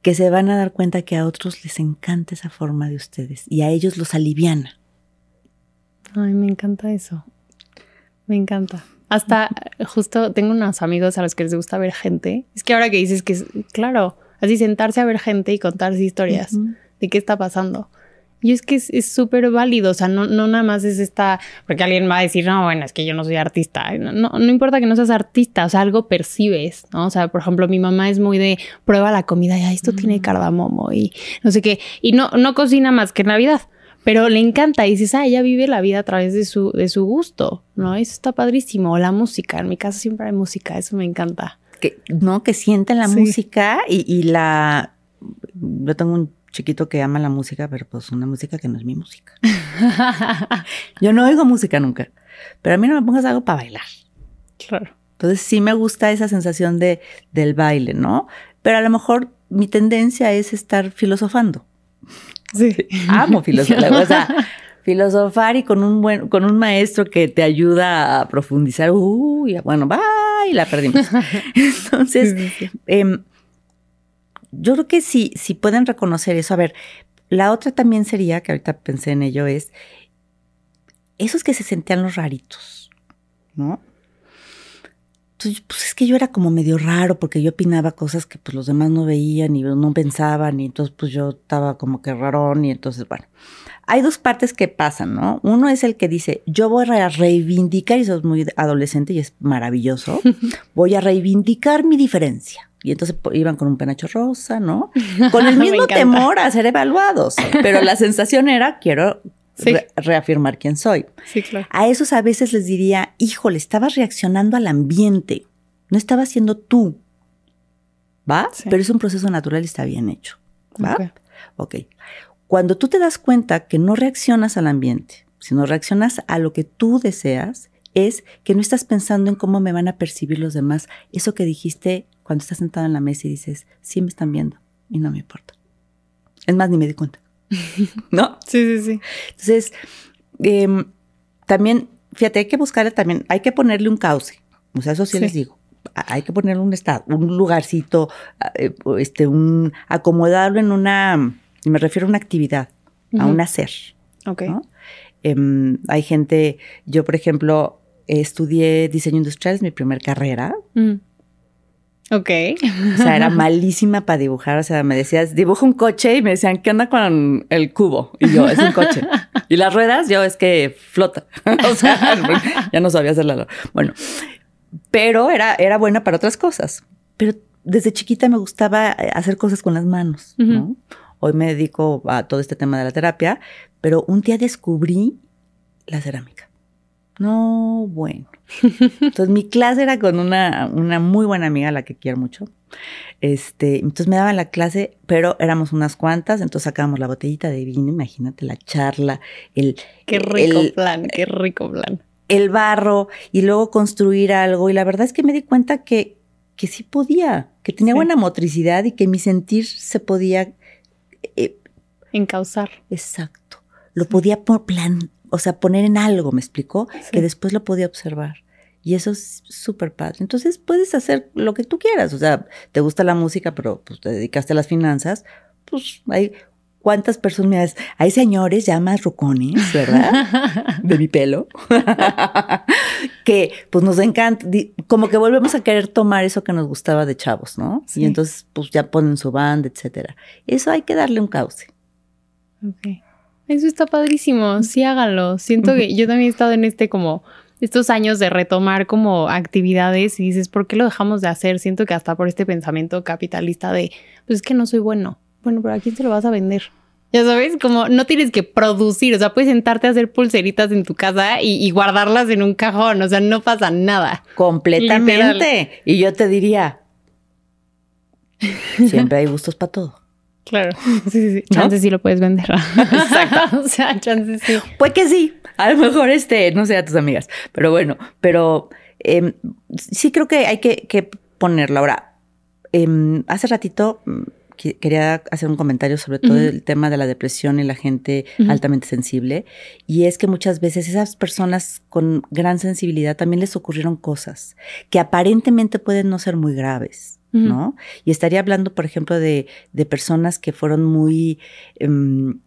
que se van a dar cuenta que a otros les encanta esa forma de ustedes y a ellos los aliviana. Ay, me encanta eso. Me encanta. Hasta justo tengo unos amigos a los que les gusta ver gente. Es que ahora que dices que, claro, Así sentarse a ver gente y contarse historias de qué está pasando. Y es que es súper válido, o sea, no, no nada más es esta, porque alguien va a decir, no, bueno, es que yo no soy artista. No, no, importa que no seas artista, o sea, algo percibes, ¿no? O sea, por ejemplo, mi mamá es muy de prueba la comida, ya esto tiene cardamomo y no sé qué, y no, no cocina más que en Navidad, pero le encanta y dices, ah, ella vive la vida a través de su, de su gusto, ¿no? Eso está padrísimo. O la música, en mi casa siempre hay música, eso me encanta que, ¿no? Que sienten la música y, la... Yo tengo un chiquito que ama la música, pero pues una música que no es mi música. [LAUGHS] Yo no oigo música nunca, pero a mí no me pongas algo para bailar. Claro. Entonces sí me gusta esa sensación de, del baile, ¿no? Pero a lo mejor mi tendencia es estar filosofando. Sí. Amo filosofar. o sea, [LAUGHS] filosofar y con un buen, con un maestro que te ayuda a profundizar, uy, bueno, va y la perdimos. [LAUGHS] Entonces, em, yo creo que si, si pueden reconocer eso, a ver, la otra también sería, que ahorita pensé en ello, es esos que se sentían los raritos, ¿no? Entonces, pues es que yo era como medio raro porque yo opinaba cosas que pues los demás no veían y no pensaban y entonces pues yo estaba como que rarón y entonces, bueno, hay dos partes que pasan, ¿no? Uno es el que dice, yo voy a reivindicar, y eso es muy adolescente y es maravilloso, [LAUGHS] voy a reivindicar mi diferencia. Y entonces iban con un penacho rosa, ¿no? Con el [LAUGHS] mismo temor a ser evaluados. Pero la sensación era, quiero reafirmar quién soy. Sí, claro. A esos a veces les diría, híjole, estabas reaccionando al ambiente, no estabas siendo tú. ¿Va? Pero es un proceso natural y está bien hecho. ¿Va? Ok. Cuando tú te das cuenta que no reaccionas al ambiente, sino reaccionas a lo que tú deseas, es que no estás pensando en cómo me van a percibir los demás. Eso que dijiste cuando estás sentado en la mesa y dices, sí me están viendo y no me importa. Es más, ni me di cuenta. [LAUGHS] ¿No? Sí, sí, sí. Entonces, em, también, fíjate, hay que buscarle también, hay que ponerle un cauce. O sea, eso sí, les digo. Hay que ponerle un estado, un lugarcito, eh, este, un, acomodarlo en una me refiero a una actividad, a un hacer. Ok. Em, hay gente, yo por ejemplo, estudié diseño industrial, es mi primera carrera. Mm. Ok. O sea, era malísima para dibujar. O sea, me decías, dibuja un coche y me decían, ¿qué onda con el cubo? Y yo, es un coche. [LAUGHS] y las ruedas, yo, es que flota. [LAUGHS] o sea, ya no sabía hacerla. Bueno, pero era, era buena para otras cosas. Pero desde chiquita me gustaba hacer cosas con las manos, ¿no? Hoy me dedico a todo este tema de la terapia, pero un día descubrí la cerámica. No, bueno. Entonces mi clase era con una, una muy buena amiga, la que quiero mucho. Este, entonces me daban la clase, pero éramos unas cuantas, entonces sacábamos la botellita de vino, imagínate la charla, el... Qué rico plan, qué rico plan. El barro y luego construir algo. Y la verdad es que me di cuenta que, que sí podía, que tenía buena motricidad y que mi sentir se podía eh, Encauzar. Exacto. Lo podía por plan, o sea, poner en algo, me explicó, que después lo podía observar. Y eso es súper padre. Entonces puedes hacer lo que tú quieras. O sea, te gusta la música, pero pues, te dedicaste a las finanzas. Pues hay cuántas personas, hay señores ya más rucones, ¿verdad? [LAUGHS] De mi pelo, que pues nos encanta, como que volvemos a querer tomar eso que nos gustaba de chavos, ¿no? Y entonces pues ya ponen su banda, etcétera. Eso hay que darle un cauce. Ok. Eso está padrísimo, sí hágalo. Siento que yo también he estado en este como estos años de retomar como actividades y dices, ¿por qué lo dejamos de hacer? Siento que hasta por este pensamiento capitalista de, pues es que no soy bueno bueno, pero ¿a quién se lo vas a vender? Ya sabes, como no tienes que producir, o sea, puedes sentarte a hacer pulseritas en tu casa y, guardarlas en un cajón, o sea, no pasa nada. Completamente. Y yo te diría, siempre hay gustos para todo. [LAUGHS] Claro, sí, sí. Chances sí lo puedes vender. [LAUGHS] Exacto. o sea, chances sí. Pues que sí. A lo mejor, este, no sé, a tus amigas. Pero bueno, pero em, sí creo que hay que, ponerlo. Ahora, em, hace ratito quería hacer un comentario sobre todo el tema de la depresión y la gente altamente sensible. Y es que muchas veces esas personas con gran sensibilidad también les ocurrieron cosas que aparentemente pueden no ser muy graves. ¿no? Y estaría hablando, por ejemplo, de, personas que fueron muy em,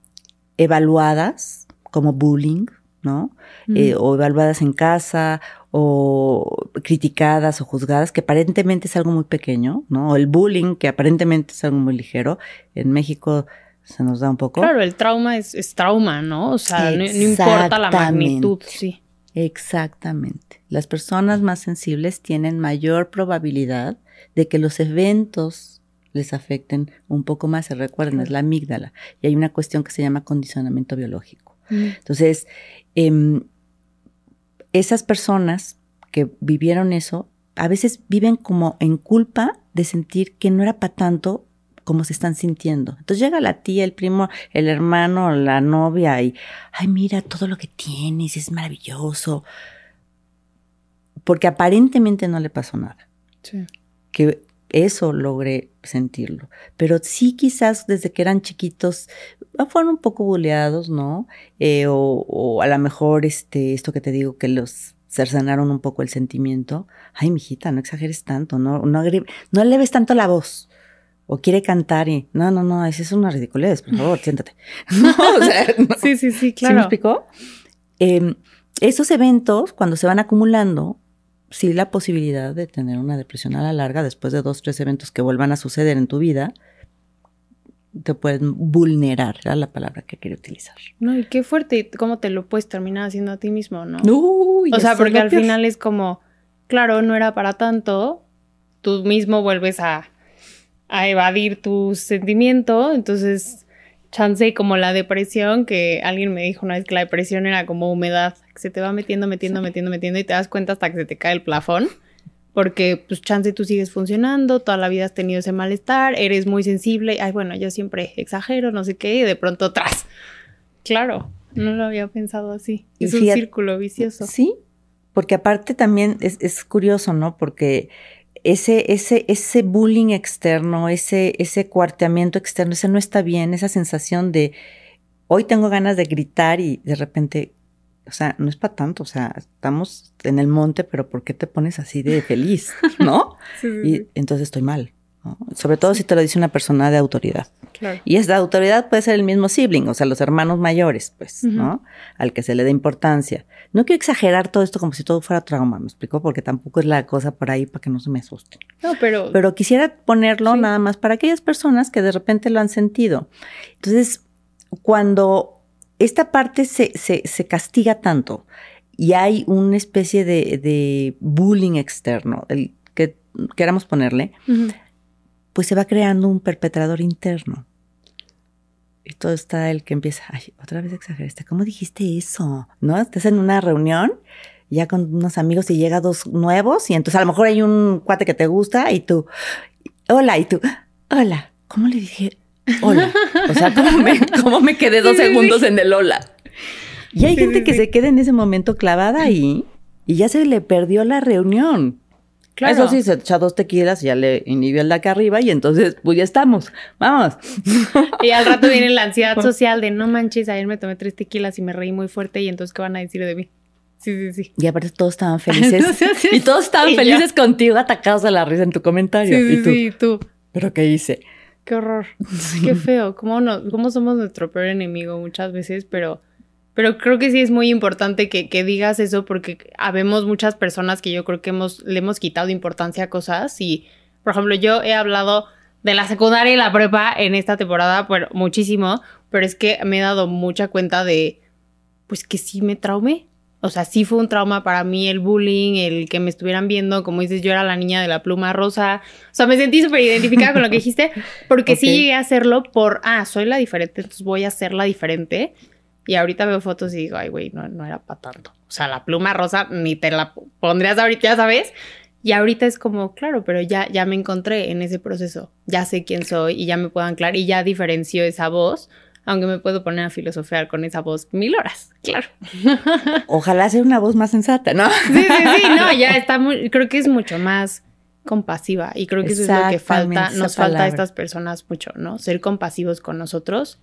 evaluadas como bullying, ¿no? Eh, o evaluadas en casa, o criticadas o juzgadas, que aparentemente es algo muy pequeño, ¿no? O el bullying, que aparentemente es algo muy ligero. En México se nos da un poco. Claro, el trauma es, trauma, ¿no? O sea, no, importa la magnitud, sí. Exactamente. Las personas más sensibles tienen mayor probabilidad de que los eventos les afecten un poco más. Se recuerden, es la amígdala. Y hay una cuestión que se llama condicionamiento biológico. Entonces, em, esas personas que vivieron eso, a veces viven como en culpa de sentir que no era para tanto como se están sintiendo. Entonces llega la tía, el primo, el hermano, la novia y, ay, mira todo lo que tienes, es maravilloso. Porque aparentemente no le pasó nada. Sí. Que eso logré sentirlo. Pero sí quizás desde que eran chiquitos ah, fueron un poco buleados, ¿no? Eh, o, a lo mejor este, esto que te digo, que los cercenaron un poco el sentimiento. Ay, mijita, no exageres tanto, no, no, no leves tanto la voz. O quiere cantar y, no, no, no, esa es una ridiculez, por favor, siéntate. [LAUGHS] [LAUGHS] Sí, sí, sí, claro. ¿Sí me explicó? Em, esos eventos, cuando se van acumulando, sí la posibilidad de tener una depresión a la larga después de dos, tres eventos que vuelvan a suceder en tu vida, te pueden vulnerar, era la palabra que quería utilizar. No, y qué fuerte, cómo te lo puedes terminar haciendo a ti mismo, ¿no? o sea, porque al final es como, claro, no era para tanto, tú mismo vuelves a, a evadir tu sentimiento, entonces chance como la depresión, que alguien me dijo una vez que la depresión era como humedad, se te va metiendo, metiendo, metiendo, metiendo y te das cuenta hasta que se te cae el plafón, porque pues chance tú sigues funcionando, toda la vida has tenido ese malestar, eres muy sensible, ay bueno, yo siempre exagero, no sé qué, y de pronto atrás. Claro, no lo había pensado así. Es un círculo vicioso. Sí, porque aparte también es, es curioso, ¿no? Porque ese, ese, ese bullying externo, ese, ese cuarteamiento externo, ese no está bien, esa sensación de hoy tengo ganas de gritar y de repente, o sea, no es para tanto, o sea, estamos en el monte, pero ¿por qué te pones así de feliz? [LAUGHS] ¿No? [LAUGHS] Y entonces estoy mal. Sobre todo si te lo dice una persona de autoridad. Y esa autoridad puede ser el mismo sibling, o sea, los hermanos mayores, pues, ¿no? Al que se le dé importancia. No quiero exagerar todo esto como si todo fuera trauma, ¿me explico? Porque tampoco es la cosa por ahí para que no se me asusten. No, pero... Pero quisiera ponerlo nada más para aquellas personas que de repente lo han sentido. Entonces, cuando esta parte se, se, castiga tanto y hay una especie de, bullying externo, el que queramos ponerle, pues se va creando un perpetrador interno. Y todo está el que empieza, ay, otra vez exageraste, ¿cómo dijiste eso? ¿No? Estás en una reunión ya con unos amigos y llega dos nuevos y entonces a lo mejor hay un cuate que te gusta y tú, hola, y tú, hola, ¿cómo le dije? Hola. O sea, ¿cómo me, [LAUGHS] quedé dos segundos en el hola? Y hay gente que se queda en ese momento clavada ahí y ya se le perdió la reunión. Eso sí, se echa dos tequilas, ya le inhibió el de acá arriba y entonces, pues ya estamos, vamos. [LAUGHS] Y al rato viene la ansiedad social de no manches, ayer me tomé tres tequilas y me reí muy fuerte y entonces, ¿qué van a decir de mí? Sí, sí, sí. Y aparte todos estaban [LAUGHS] felices. y todos estaban felices contigo, atacados a la risa en tu comentario. Sí, sí, y tú, tú. ¿Pero qué hice? Qué horror. Qué feo. ¿Cómo, no, ¿Cómo somos nuestro peor enemigo muchas veces? Pero pero creo que sí es muy importante que, digas eso porque habemos muchas personas que yo creo que hemos, le hemos quitado importancia a cosas y, por ejemplo, yo he hablado de la secundaria y la prepa en esta temporada pero muchísimo, pero es que me he dado mucha cuenta de, pues que sí me traumé. O sea, sí fue un trauma para mí el bullying, el que me estuvieran viendo, como dices, yo era la niña de la pluma rosa. O sea, me sentí súper identificada con lo que dijiste, porque sí llegué a hacerlo por, ah, soy la diferente, entonces voy a ser la diferente. Y ahorita veo fotos y digo, ay, güey, no, no era para tanto. O sea, la pluma rosa ni te la pondrías ahorita, ya sabes. Y ahorita es como, claro, pero ya, ya me encontré en ese proceso. Ya sé quién soy y ya me puedo anclar y ya diferencio esa voz aunque me puedo poner a filosofear con esa voz mil horas, claro. [LAUGHS] Ojalá sea una voz más sensata, ¿no? Sí, sí, sí, no, ya está muy, creo que es mucho más compasiva y creo que eso es lo que falta, nos falta a estas personas mucho, ¿no? Ser compasivos con nosotros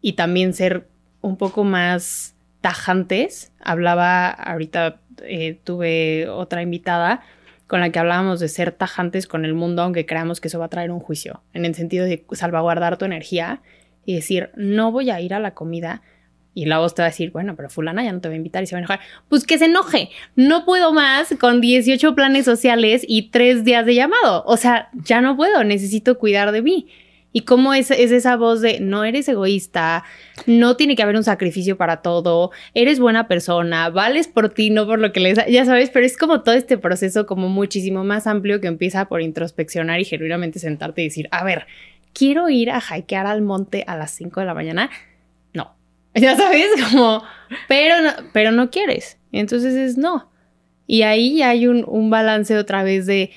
y también ser un poco más tajantes. Hablaba, ahorita eh, tuve otra invitada con la que hablábamos de ser tajantes con el mundo, aunque creamos que eso va a traer un juicio, en el sentido de salvaguardar tu energía y decir, no voy a ir a la comida. Y la voz te va a decir, bueno, pero fulana ya no te va a invitar y se va a enojar. Pues que se enoje. No puedo más con 18 planes sociales y tres días de llamado. O sea, ya no puedo, necesito cuidar de mí. ¿Y cómo es, es, esa voz de no eres egoísta, no tiene que haber un sacrificio para todo, eres buena persona, vales por ti, no por lo que les... Ya sabes, pero es como todo este proceso como muchísimo más amplio que empieza por introspeccionar y genuinamente sentarte y decir, a ver, quiero ir a hikear al monte a las 5 de la mañana. No. [LAUGHS] Ya sabes, como, pero no, pero no quieres. Entonces es no. Y ahí hay un, un balance otra vez de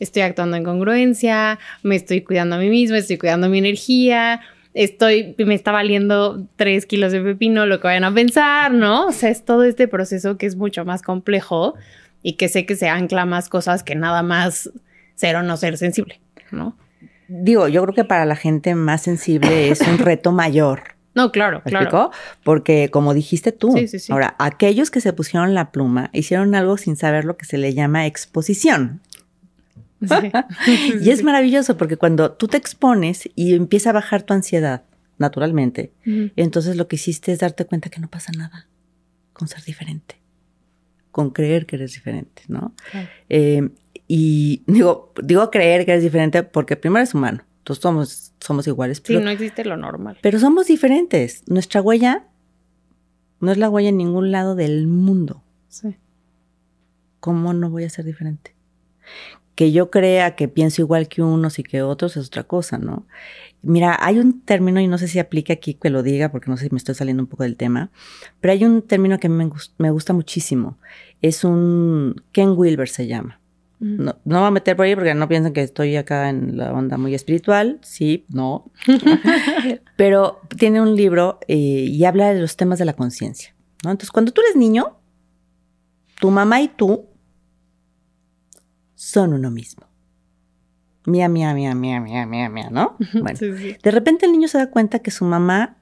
estoy actuando en congruencia, me estoy cuidando a mí mismo, estoy cuidando mi energía, estoy, me está valiendo tres kilos de pepino lo que vayan a pensar, ¿no? O sea, es todo este proceso que es mucho más complejo y que sé que se ancla más cosas que nada más ser o no ser sensible, ¿no? Digo, yo creo que para la gente más sensible es un reto mayor. [LAUGHS] No, claro, claro. Porque como dijiste tú, ahora, aquellos que se pusieron la pluma hicieron algo sin saber lo que se le llama exposición. [LAUGHS] y es maravilloso porque cuando tú te expones y empieza a bajar tu ansiedad, naturalmente, entonces lo que hiciste es darte cuenta que no pasa nada con ser diferente, con creer que eres diferente, ¿no? Eh, y digo, digo creer que eres diferente porque primero es humano. Todos somos, somos iguales. Pero, sí, no existe lo normal. Pero somos diferentes. Nuestra huella no es la huella en ningún lado del mundo. Sí. ¿Cómo no voy a ser diferente? Que yo crea que pienso igual que unos y que otros es otra cosa, ¿no? Mira, hay un término, y no sé si aplica aquí que lo diga, porque no sé si me estoy saliendo un poco del tema, pero hay un término que me, me gusta muchísimo. Es un, Ken Wilber se llama. No, no voy a meter por ahí porque no piensen que estoy acá en la onda muy espiritual. Sí, no. [LAUGHS] Pero tiene un libro eh, y habla de los temas de la conciencia. ¿no? Entonces, cuando tú eres niño, tu mamá y tú son uno mismo. Mía, mía, mía, mía, mía, mía, mía, ¿no? [LAUGHS] Bueno, de repente el niño se da cuenta que su mamá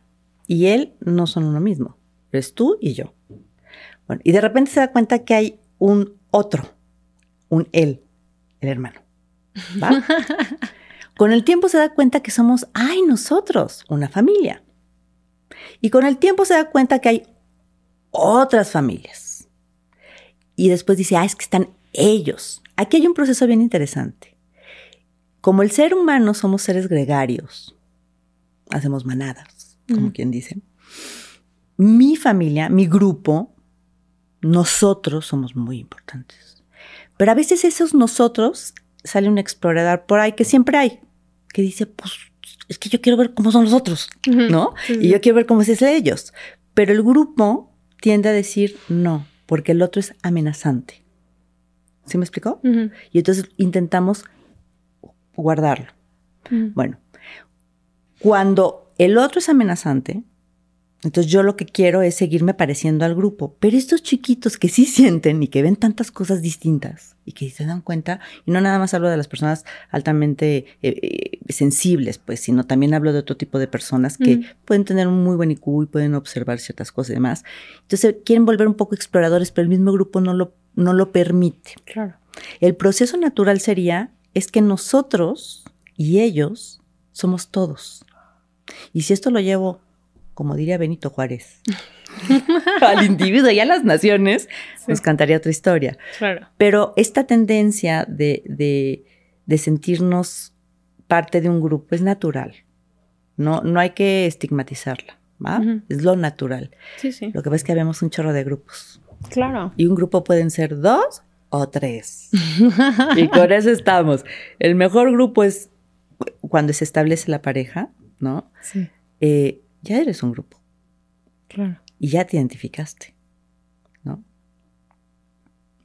y él no son uno mismo. Eres tú y yo. Bueno, y de repente se da cuenta que hay un otro un él, el hermano. ¿va? [LAUGHS] con el tiempo se da cuenta que somos, ay, nosotros, una familia. Y con el tiempo se da cuenta que hay otras familias. Y después dice, ah, es que están ellos. Aquí hay un proceso bien interesante. Como el ser humano somos seres gregarios, hacemos manadas, como quien dice. Mi familia, mi grupo, nosotros somos muy importantes. Pero a veces esos nosotros sale un explorador por ahí que siempre hay, que dice, pues es que yo quiero ver cómo son los otros, ¿no? Y yo quiero ver cómo es ese de ellos. Pero el grupo tiende a decir no, porque el otro es amenazante. ¿Sí me explicó? Y entonces intentamos guardarlo. Bueno, cuando el otro es amenazante, entonces yo lo que quiero es seguirme pareciendo al grupo. Pero estos chiquitos que sí [LAUGHS] sienten y que ven tantas cosas distintas y que se dan cuenta, y no nada más hablo de las personas altamente eh, eh, sensibles, pues, sino también hablo de otro tipo de personas que pueden tener un muy buen IQ y pueden observar ciertas cosas y demás. Entonces quieren volver un poco exploradores, pero el mismo grupo no lo, no lo permite. Claro. El proceso natural sería, es que nosotros y ellos somos todos. Y si esto lo llevo como diría Benito Juárez, [LAUGHS] al individuo y a las naciones, nos cantaría otra historia. Claro. Pero esta tendencia de, de, sentirnos parte de un grupo es natural. No, no hay que estigmatizarla. ¿va? Es lo natural. Sí, sí. Lo que pasa es que habemos un chorro de grupos. Claro. Y un grupo pueden ser dos o tres. [LAUGHS] y con eso estamos. El mejor grupo es cuando se establece la pareja, ¿no? Sí. Eh, ya eres un grupo. Claro. Y ya te identificaste, ¿no?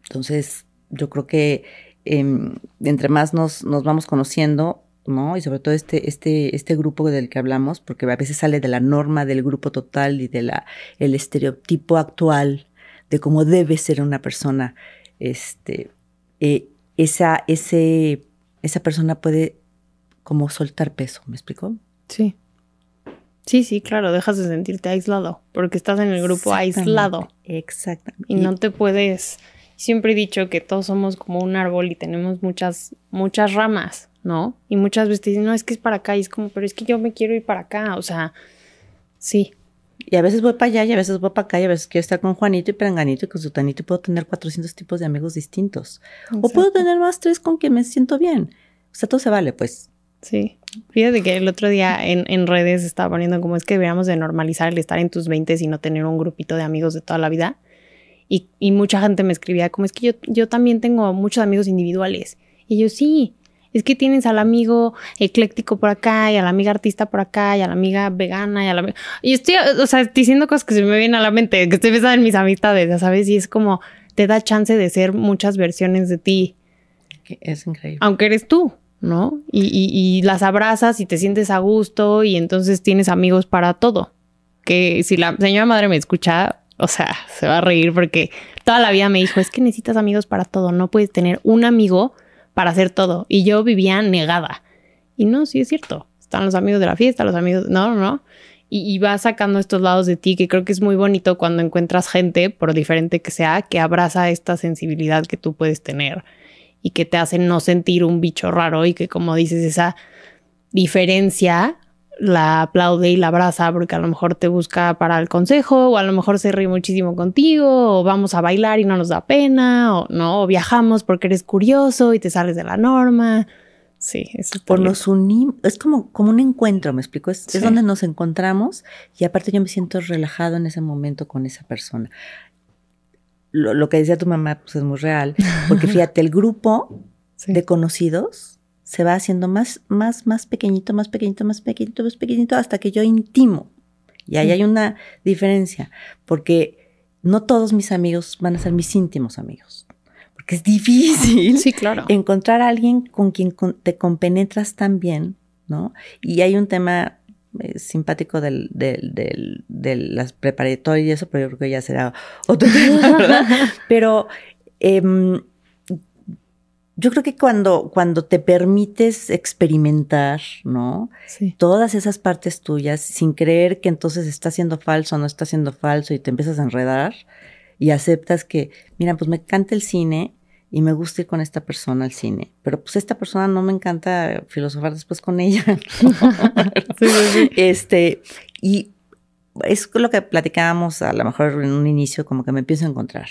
Entonces, yo creo que em, entre más nos, nos vamos conociendo, ¿no? Y sobre todo este, este, este grupo del que hablamos, porque a veces sale de la norma del grupo total y de la, el estereotipo actual de cómo debe ser una persona, este, eh, esa, ese, esa persona puede como soltar peso, ¿me explico? Sí. Sí, sí, claro, dejas de sentirte aislado, porque estás en el grupo aislado. Exactamente. Y no te puedes, siempre he dicho que todos somos como un árbol y tenemos muchas, muchas ramas, ¿no? Y muchas veces te dicen, no, es que es para acá, y es como, pero es que yo me quiero ir para acá, o sea, sí. Y a veces voy para allá, y a veces voy para acá, y a veces quiero estar con Juanito y Peranganito y con Sutanito y puedo tener 400 tipos de amigos distintos. O puedo tener más tres con quien me siento bien. O sea, todo se vale, pues. Sí. Fíjate que el otro día en, en redes estaba poniendo como es que deberíamos de normalizar el estar en tus 20 y no tener un grupito de amigos de toda la vida. Y, y mucha gente me escribía como es que yo, yo también tengo muchos amigos individuales. Y yo sí, es que tienes al amigo ecléctico por acá y a la amiga artista por acá y a la amiga vegana y a la... Y estoy, o sea, diciendo cosas que se me vienen a la mente, que estoy pensando en mis amistades, ya sabes, y es como te da chance de ser muchas versiones de ti. Es increíble. Aunque eres tú. ¿No? Y, y, las abrazas y te sientes a gusto y entonces tienes amigos para todo. Que si la señora madre me escucha, o sea, se va a reír porque toda la vida me dijo, es que necesitas amigos para todo, no puedes tener un amigo para hacer todo. Y yo vivía negada. Y no, sí es cierto. Están los amigos de la fiesta, los amigos, no, no. Y, y vas sacando estos lados de ti que creo que es muy bonito cuando encuentras gente, por diferente que sea, que abraza esta sensibilidad que tú puedes tener y que te hacen no sentir un bicho raro y que como dices esa diferencia la aplaude y la abraza porque a lo mejor te busca para el consejo o a lo mejor se ríe muchísimo contigo o vamos a bailar y no nos da pena o no o viajamos porque eres curioso y te sales de la norma. Sí, eso por unimos, es como, como un encuentro, me explico, es, sí. es donde nos encontramos y aparte yo me siento relajado en ese momento con esa persona lo, lo, que decía tu mamá pues es muy real, porque [LAUGHS] fíjate, el grupo sí. de conocidos se va haciendo más, más, más pequeñito, más pequeñito, más pequeñito, más pequeñito, hasta que yo intimo. Y ahí sí. hay una diferencia, porque no todos mis amigos van a ser mis íntimos amigos. Porque es difícil sí, claro. encontrar a alguien con quien te compenetras tan bien, ¿no? Y hay un tema eh, simpático del, del, del, de las preparatorias y eso, pero yo creo que ya será otro [LAUGHS] tema, ¿verdad? [LAUGHS] pero eh, yo creo que cuando, cuando te permites experimentar, ¿no? Sí. Todas esas partes tuyas, sin creer que entonces está siendo falso o no está siendo falso y te empiezas a enredar y aceptas que, mira, pues me encanta el cine y me gusta ir con esta persona al cine, pero pues esta persona no me encanta filosofar después con ella. [LAUGHS] sí, sí, sí. Este, y es lo que platicábamos a lo mejor en un inicio, como que me empiezo a encontrar.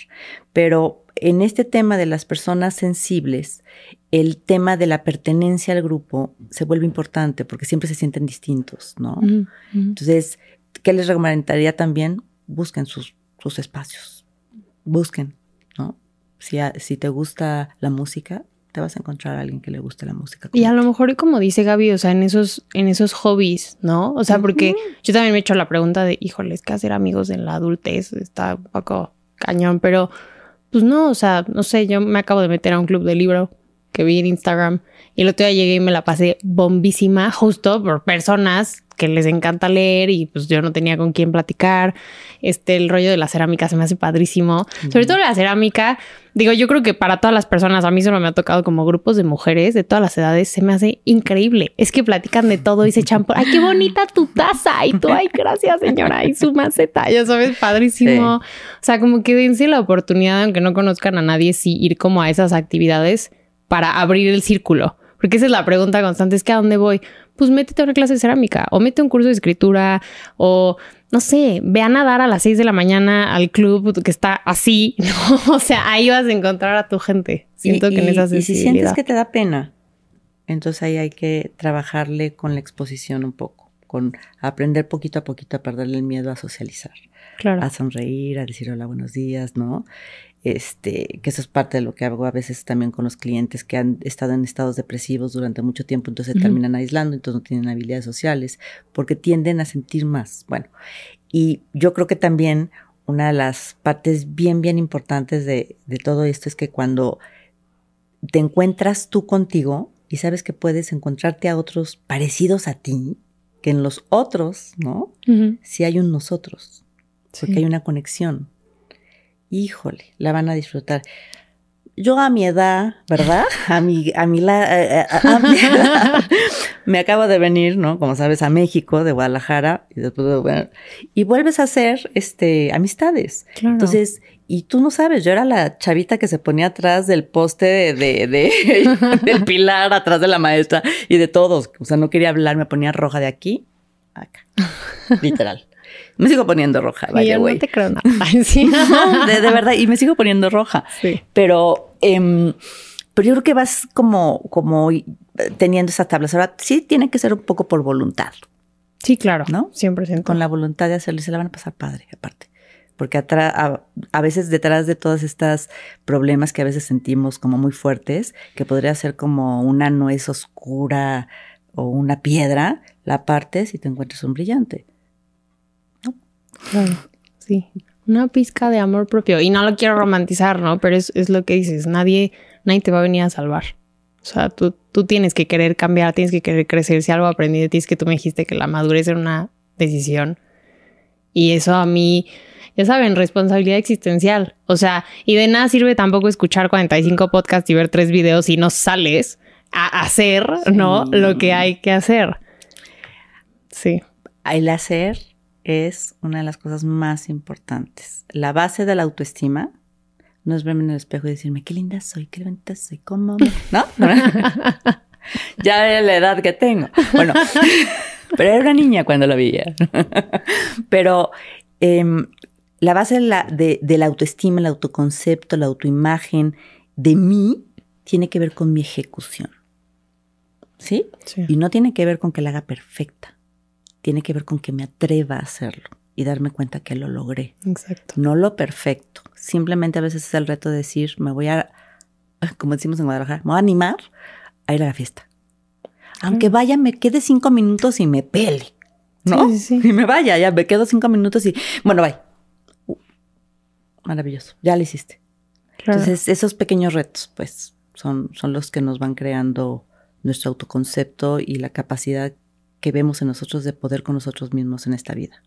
Pero en este tema de las personas sensibles, el tema de la pertenencia al grupo se vuelve importante porque siempre se sienten distintos, ¿no? Uh -huh. Entonces, ¿qué les recomendaría también? Busquen sus, sus espacios, busquen, ¿no? Si, a, si te gusta la música, te vas a encontrar a alguien que le guste la música. Y a lo mejor, como dice Gaby, o sea, en esos, en esos hobbies, ¿no? O sea, porque uh -huh. yo también me he hecho la pregunta de, híjole, es que hacer amigos en la adultez está un poco cañón, pero pues no, o sea, no sé, yo me acabo de meter a un club de libro que vi en Instagram y el otro día llegué y me la pasé bombísima justo por personas que les encanta leer y pues yo no tenía con quién platicar. Este, el rollo de la cerámica se me hace padrísimo. Mm. Sobre todo la cerámica, digo, yo creo que para todas las personas, a mí solo me ha tocado como grupos de mujeres de todas las edades, se me hace increíble. Es que platican de todo y se echan por, ay, qué bonita tu taza. Y tú, ay, gracias señora, y su maceta, ya sabes, padrísimo. Sí. O sea, como que dense la oportunidad, aunque no conozcan a nadie, sí ir como a esas actividades para abrir el círculo. Porque esa es la pregunta constante, es que ¿a dónde voy? Pues métete a una clase de cerámica o mete un curso de escritura o no sé, ve a nadar a las 6 de la mañana al club que está así, [LAUGHS] ¿no? O sea, ahí vas a encontrar a tu gente. Siento y, que en esa Y si sientes que te da pena, entonces ahí hay que trabajarle con la exposición un poco. con aprender poquito a poquito a perderle el miedo a socializar, claro. a sonreír, a decir hola, buenos días, ¿no? Este, que eso es parte de lo que hago a veces también con los clientes que han estado en estados depresivos durante mucho tiempo, entonces se terminan aislando, entonces no tienen habilidades sociales, porque tienden a sentir más. Bueno, y yo creo que también una de las partes bien, bien importantes de, de todo esto es que cuando te encuentras tú contigo y sabes que puedes encontrarte a otros parecidos a ti, que en los otros, ¿no? Si hay un nosotros, porque hay una conexión. Híjole, la van a disfrutar. Yo a mi edad, ¿verdad? [LAUGHS] A mi, a mi, la, eh, eh, [LAUGHS] me acabo de venir, ¿no? Como sabes, a México, de Guadalajara, y después, bueno, y vuelves a hacer, este, amistades. Entonces, y tú no sabes, yo era la chavita que se ponía atrás del poste de, de, [LAUGHS] del pilar, atrás de la maestra y de todos. O sea, no quería hablar, me ponía roja de aquí a acá. Literal. Me sigo poniendo roja, vaya, güey. No te creo nada. [LAUGHS] sí. de, verdad, y me sigo poniendo roja. Sí. Pero, em, pero yo creo que vas como, como teniendo esas tablas. Ahora, sí tiene que ser un poco por voluntad. Sí, claro. ¿No? 100%. Con la voluntad de hacerlo, se la van a pasar padre, aparte porque a, a, veces detrás de todos estos problemas que a veces sentimos como muy fuertes, que podría ser como una nuez oscura o una piedra, la partes y te encuentras un brillante. Claro, sí. Una pizca de amor propio. Y no lo quiero romantizar, ¿no? Pero es, es lo que dices, nadie, nadie te va a venir a salvar. O sea, tú, tú tienes que querer cambiar, tienes que querer crecer. Si algo aprendí de ti es que tú me dijiste que la madurez era una decisión. Y eso a mí ya saben, responsabilidad existencial. O sea, y de nada sirve tampoco escuchar 45 podcasts y ver tres videos y no sales a hacer, ¿no? Lo que hay que hacer. Sí. El hacer es una de las cosas más importantes. La base de la autoestima no es verme en el espejo y decirme qué linda soy, qué bonita soy, cómo, ¿no? [LAUGHS] ya la edad que tengo. Bueno, [LAUGHS] pero era una niña cuando lo veía. [LAUGHS] pero em, la base de la, de, la autoestima, el autoconcepto, la autoimagen de mí tiene que ver con mi ejecución. ¿Sí? Y no tiene que ver con que la haga perfecta. Tiene que ver con que me atreva a hacerlo y darme cuenta que lo logré. Exacto. No lo perfecto. Simplemente a veces es el reto de decir, me voy a, [LAUGHS] como decimos en Guadalajara, me voy a animar a ir a la fiesta. Aunque vaya, me quede cinco minutos y me pele. ¿No? Sí, sí, [LAUGHS] Y me vaya, ya me quedo cinco minutos y, bueno, bye maravilloso, ya lo hiciste. Entonces, esos pequeños retos, pues, son, son los que nos van creando nuestro autoconcepto y la capacidad que vemos en nosotros de poder con nosotros mismos en esta vida.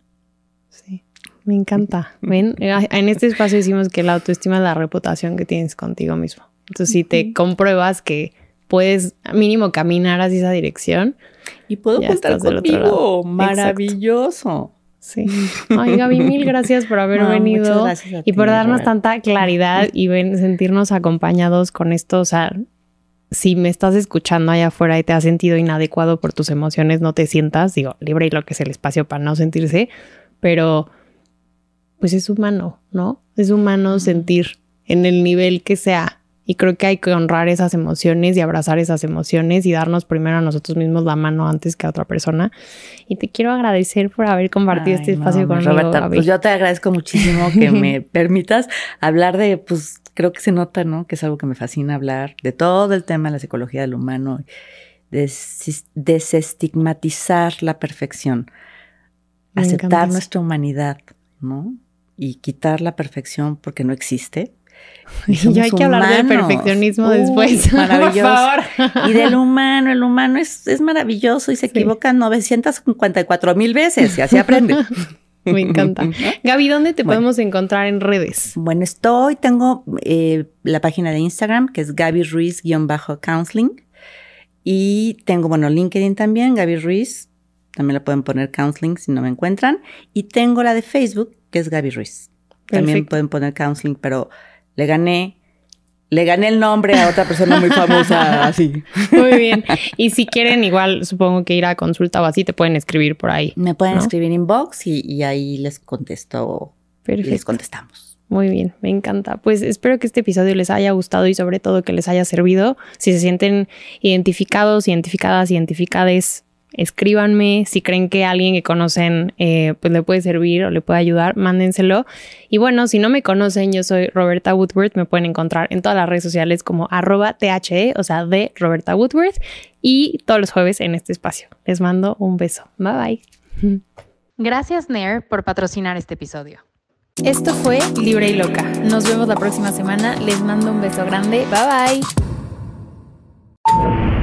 Sí, me encanta. [LAUGHS] Ven, en este espacio decimos que la autoestima es la reputación que tienes contigo mismo. Entonces, si te compruebas que puedes mínimo caminar hacia esa dirección. Y puedo contar contigo. Maravilloso. Sí. Ay, Gaby, mil gracias por haber venido y por darnos tanta claridad y sentirnos acompañados con esto. O sea, si me estás escuchando allá afuera y te has sentido inadecuado por tus emociones, no te sientas, digo, libre y lo que es el espacio para no sentirse, pero pues es humano, ¿no? Es humano sentir en el nivel que sea y creo que hay que honrar esas emociones y abrazar esas emociones y darnos primero a nosotros mismos la mano antes que a otra persona. Y te quiero agradecer por haber compartido este espacio conmigo, Roberta, Pues yo te agradezco muchísimo que [LAUGHS] me permitas hablar de, pues creo que se nota, ¿no? Que es algo que me fascina hablar de todo el tema de la psicología del humano, desestigmatizar la perfección, aceptar nuestra humanidad, ¿no? Y quitar la perfección porque no existe y hay que hablar del perfeccionismo después. [LAUGHS] Maravilloso. Por favor. Y del humano, el humano es, es maravilloso y se equivoca 954 mil veces y así aprende. [LAUGHS] Me encanta. [LAUGHS] Gaby, ¿dónde te podemos encontrar en redes? Bueno, estoy, tengo eh, la página de Instagram que es Gaby Ruiz-counseling y tengo, bueno, LinkedIn también, Gaby Ruiz, también la pueden poner counseling si no me encuentran y tengo la de Facebook que es Gaby Ruiz. También pueden poner counseling, pero le gané, le gané el nombre a otra persona muy famosa, [LAUGHS] así. Muy bien. Y si quieren, igual supongo que ir a consulta o así, te pueden escribir por ahí. Me pueden escribir inbox y, y ahí les contesto. Perfecto. Les contestamos. Muy bien, me encanta. Pues espero que este episodio les haya gustado y sobre todo que les haya servido. Si se sienten identificados, identificadas, identificades escríbanme. Si creen que alguien que conocen eh, pues le puede servir o le puede ayudar, mándenselo. Y bueno, si no me conocen, yo soy Roberta Woodworth. Me pueden encontrar en todas las redes sociales como arroba THE, o sea, de Roberta Woodworth. Y todos los jueves en este espacio. Les mando un beso. Bye bye. Gracias, Nair, por patrocinar este episodio. Esto fue Libre y Loca. Nos vemos la próxima semana. Les mando un beso grande. Bye bye.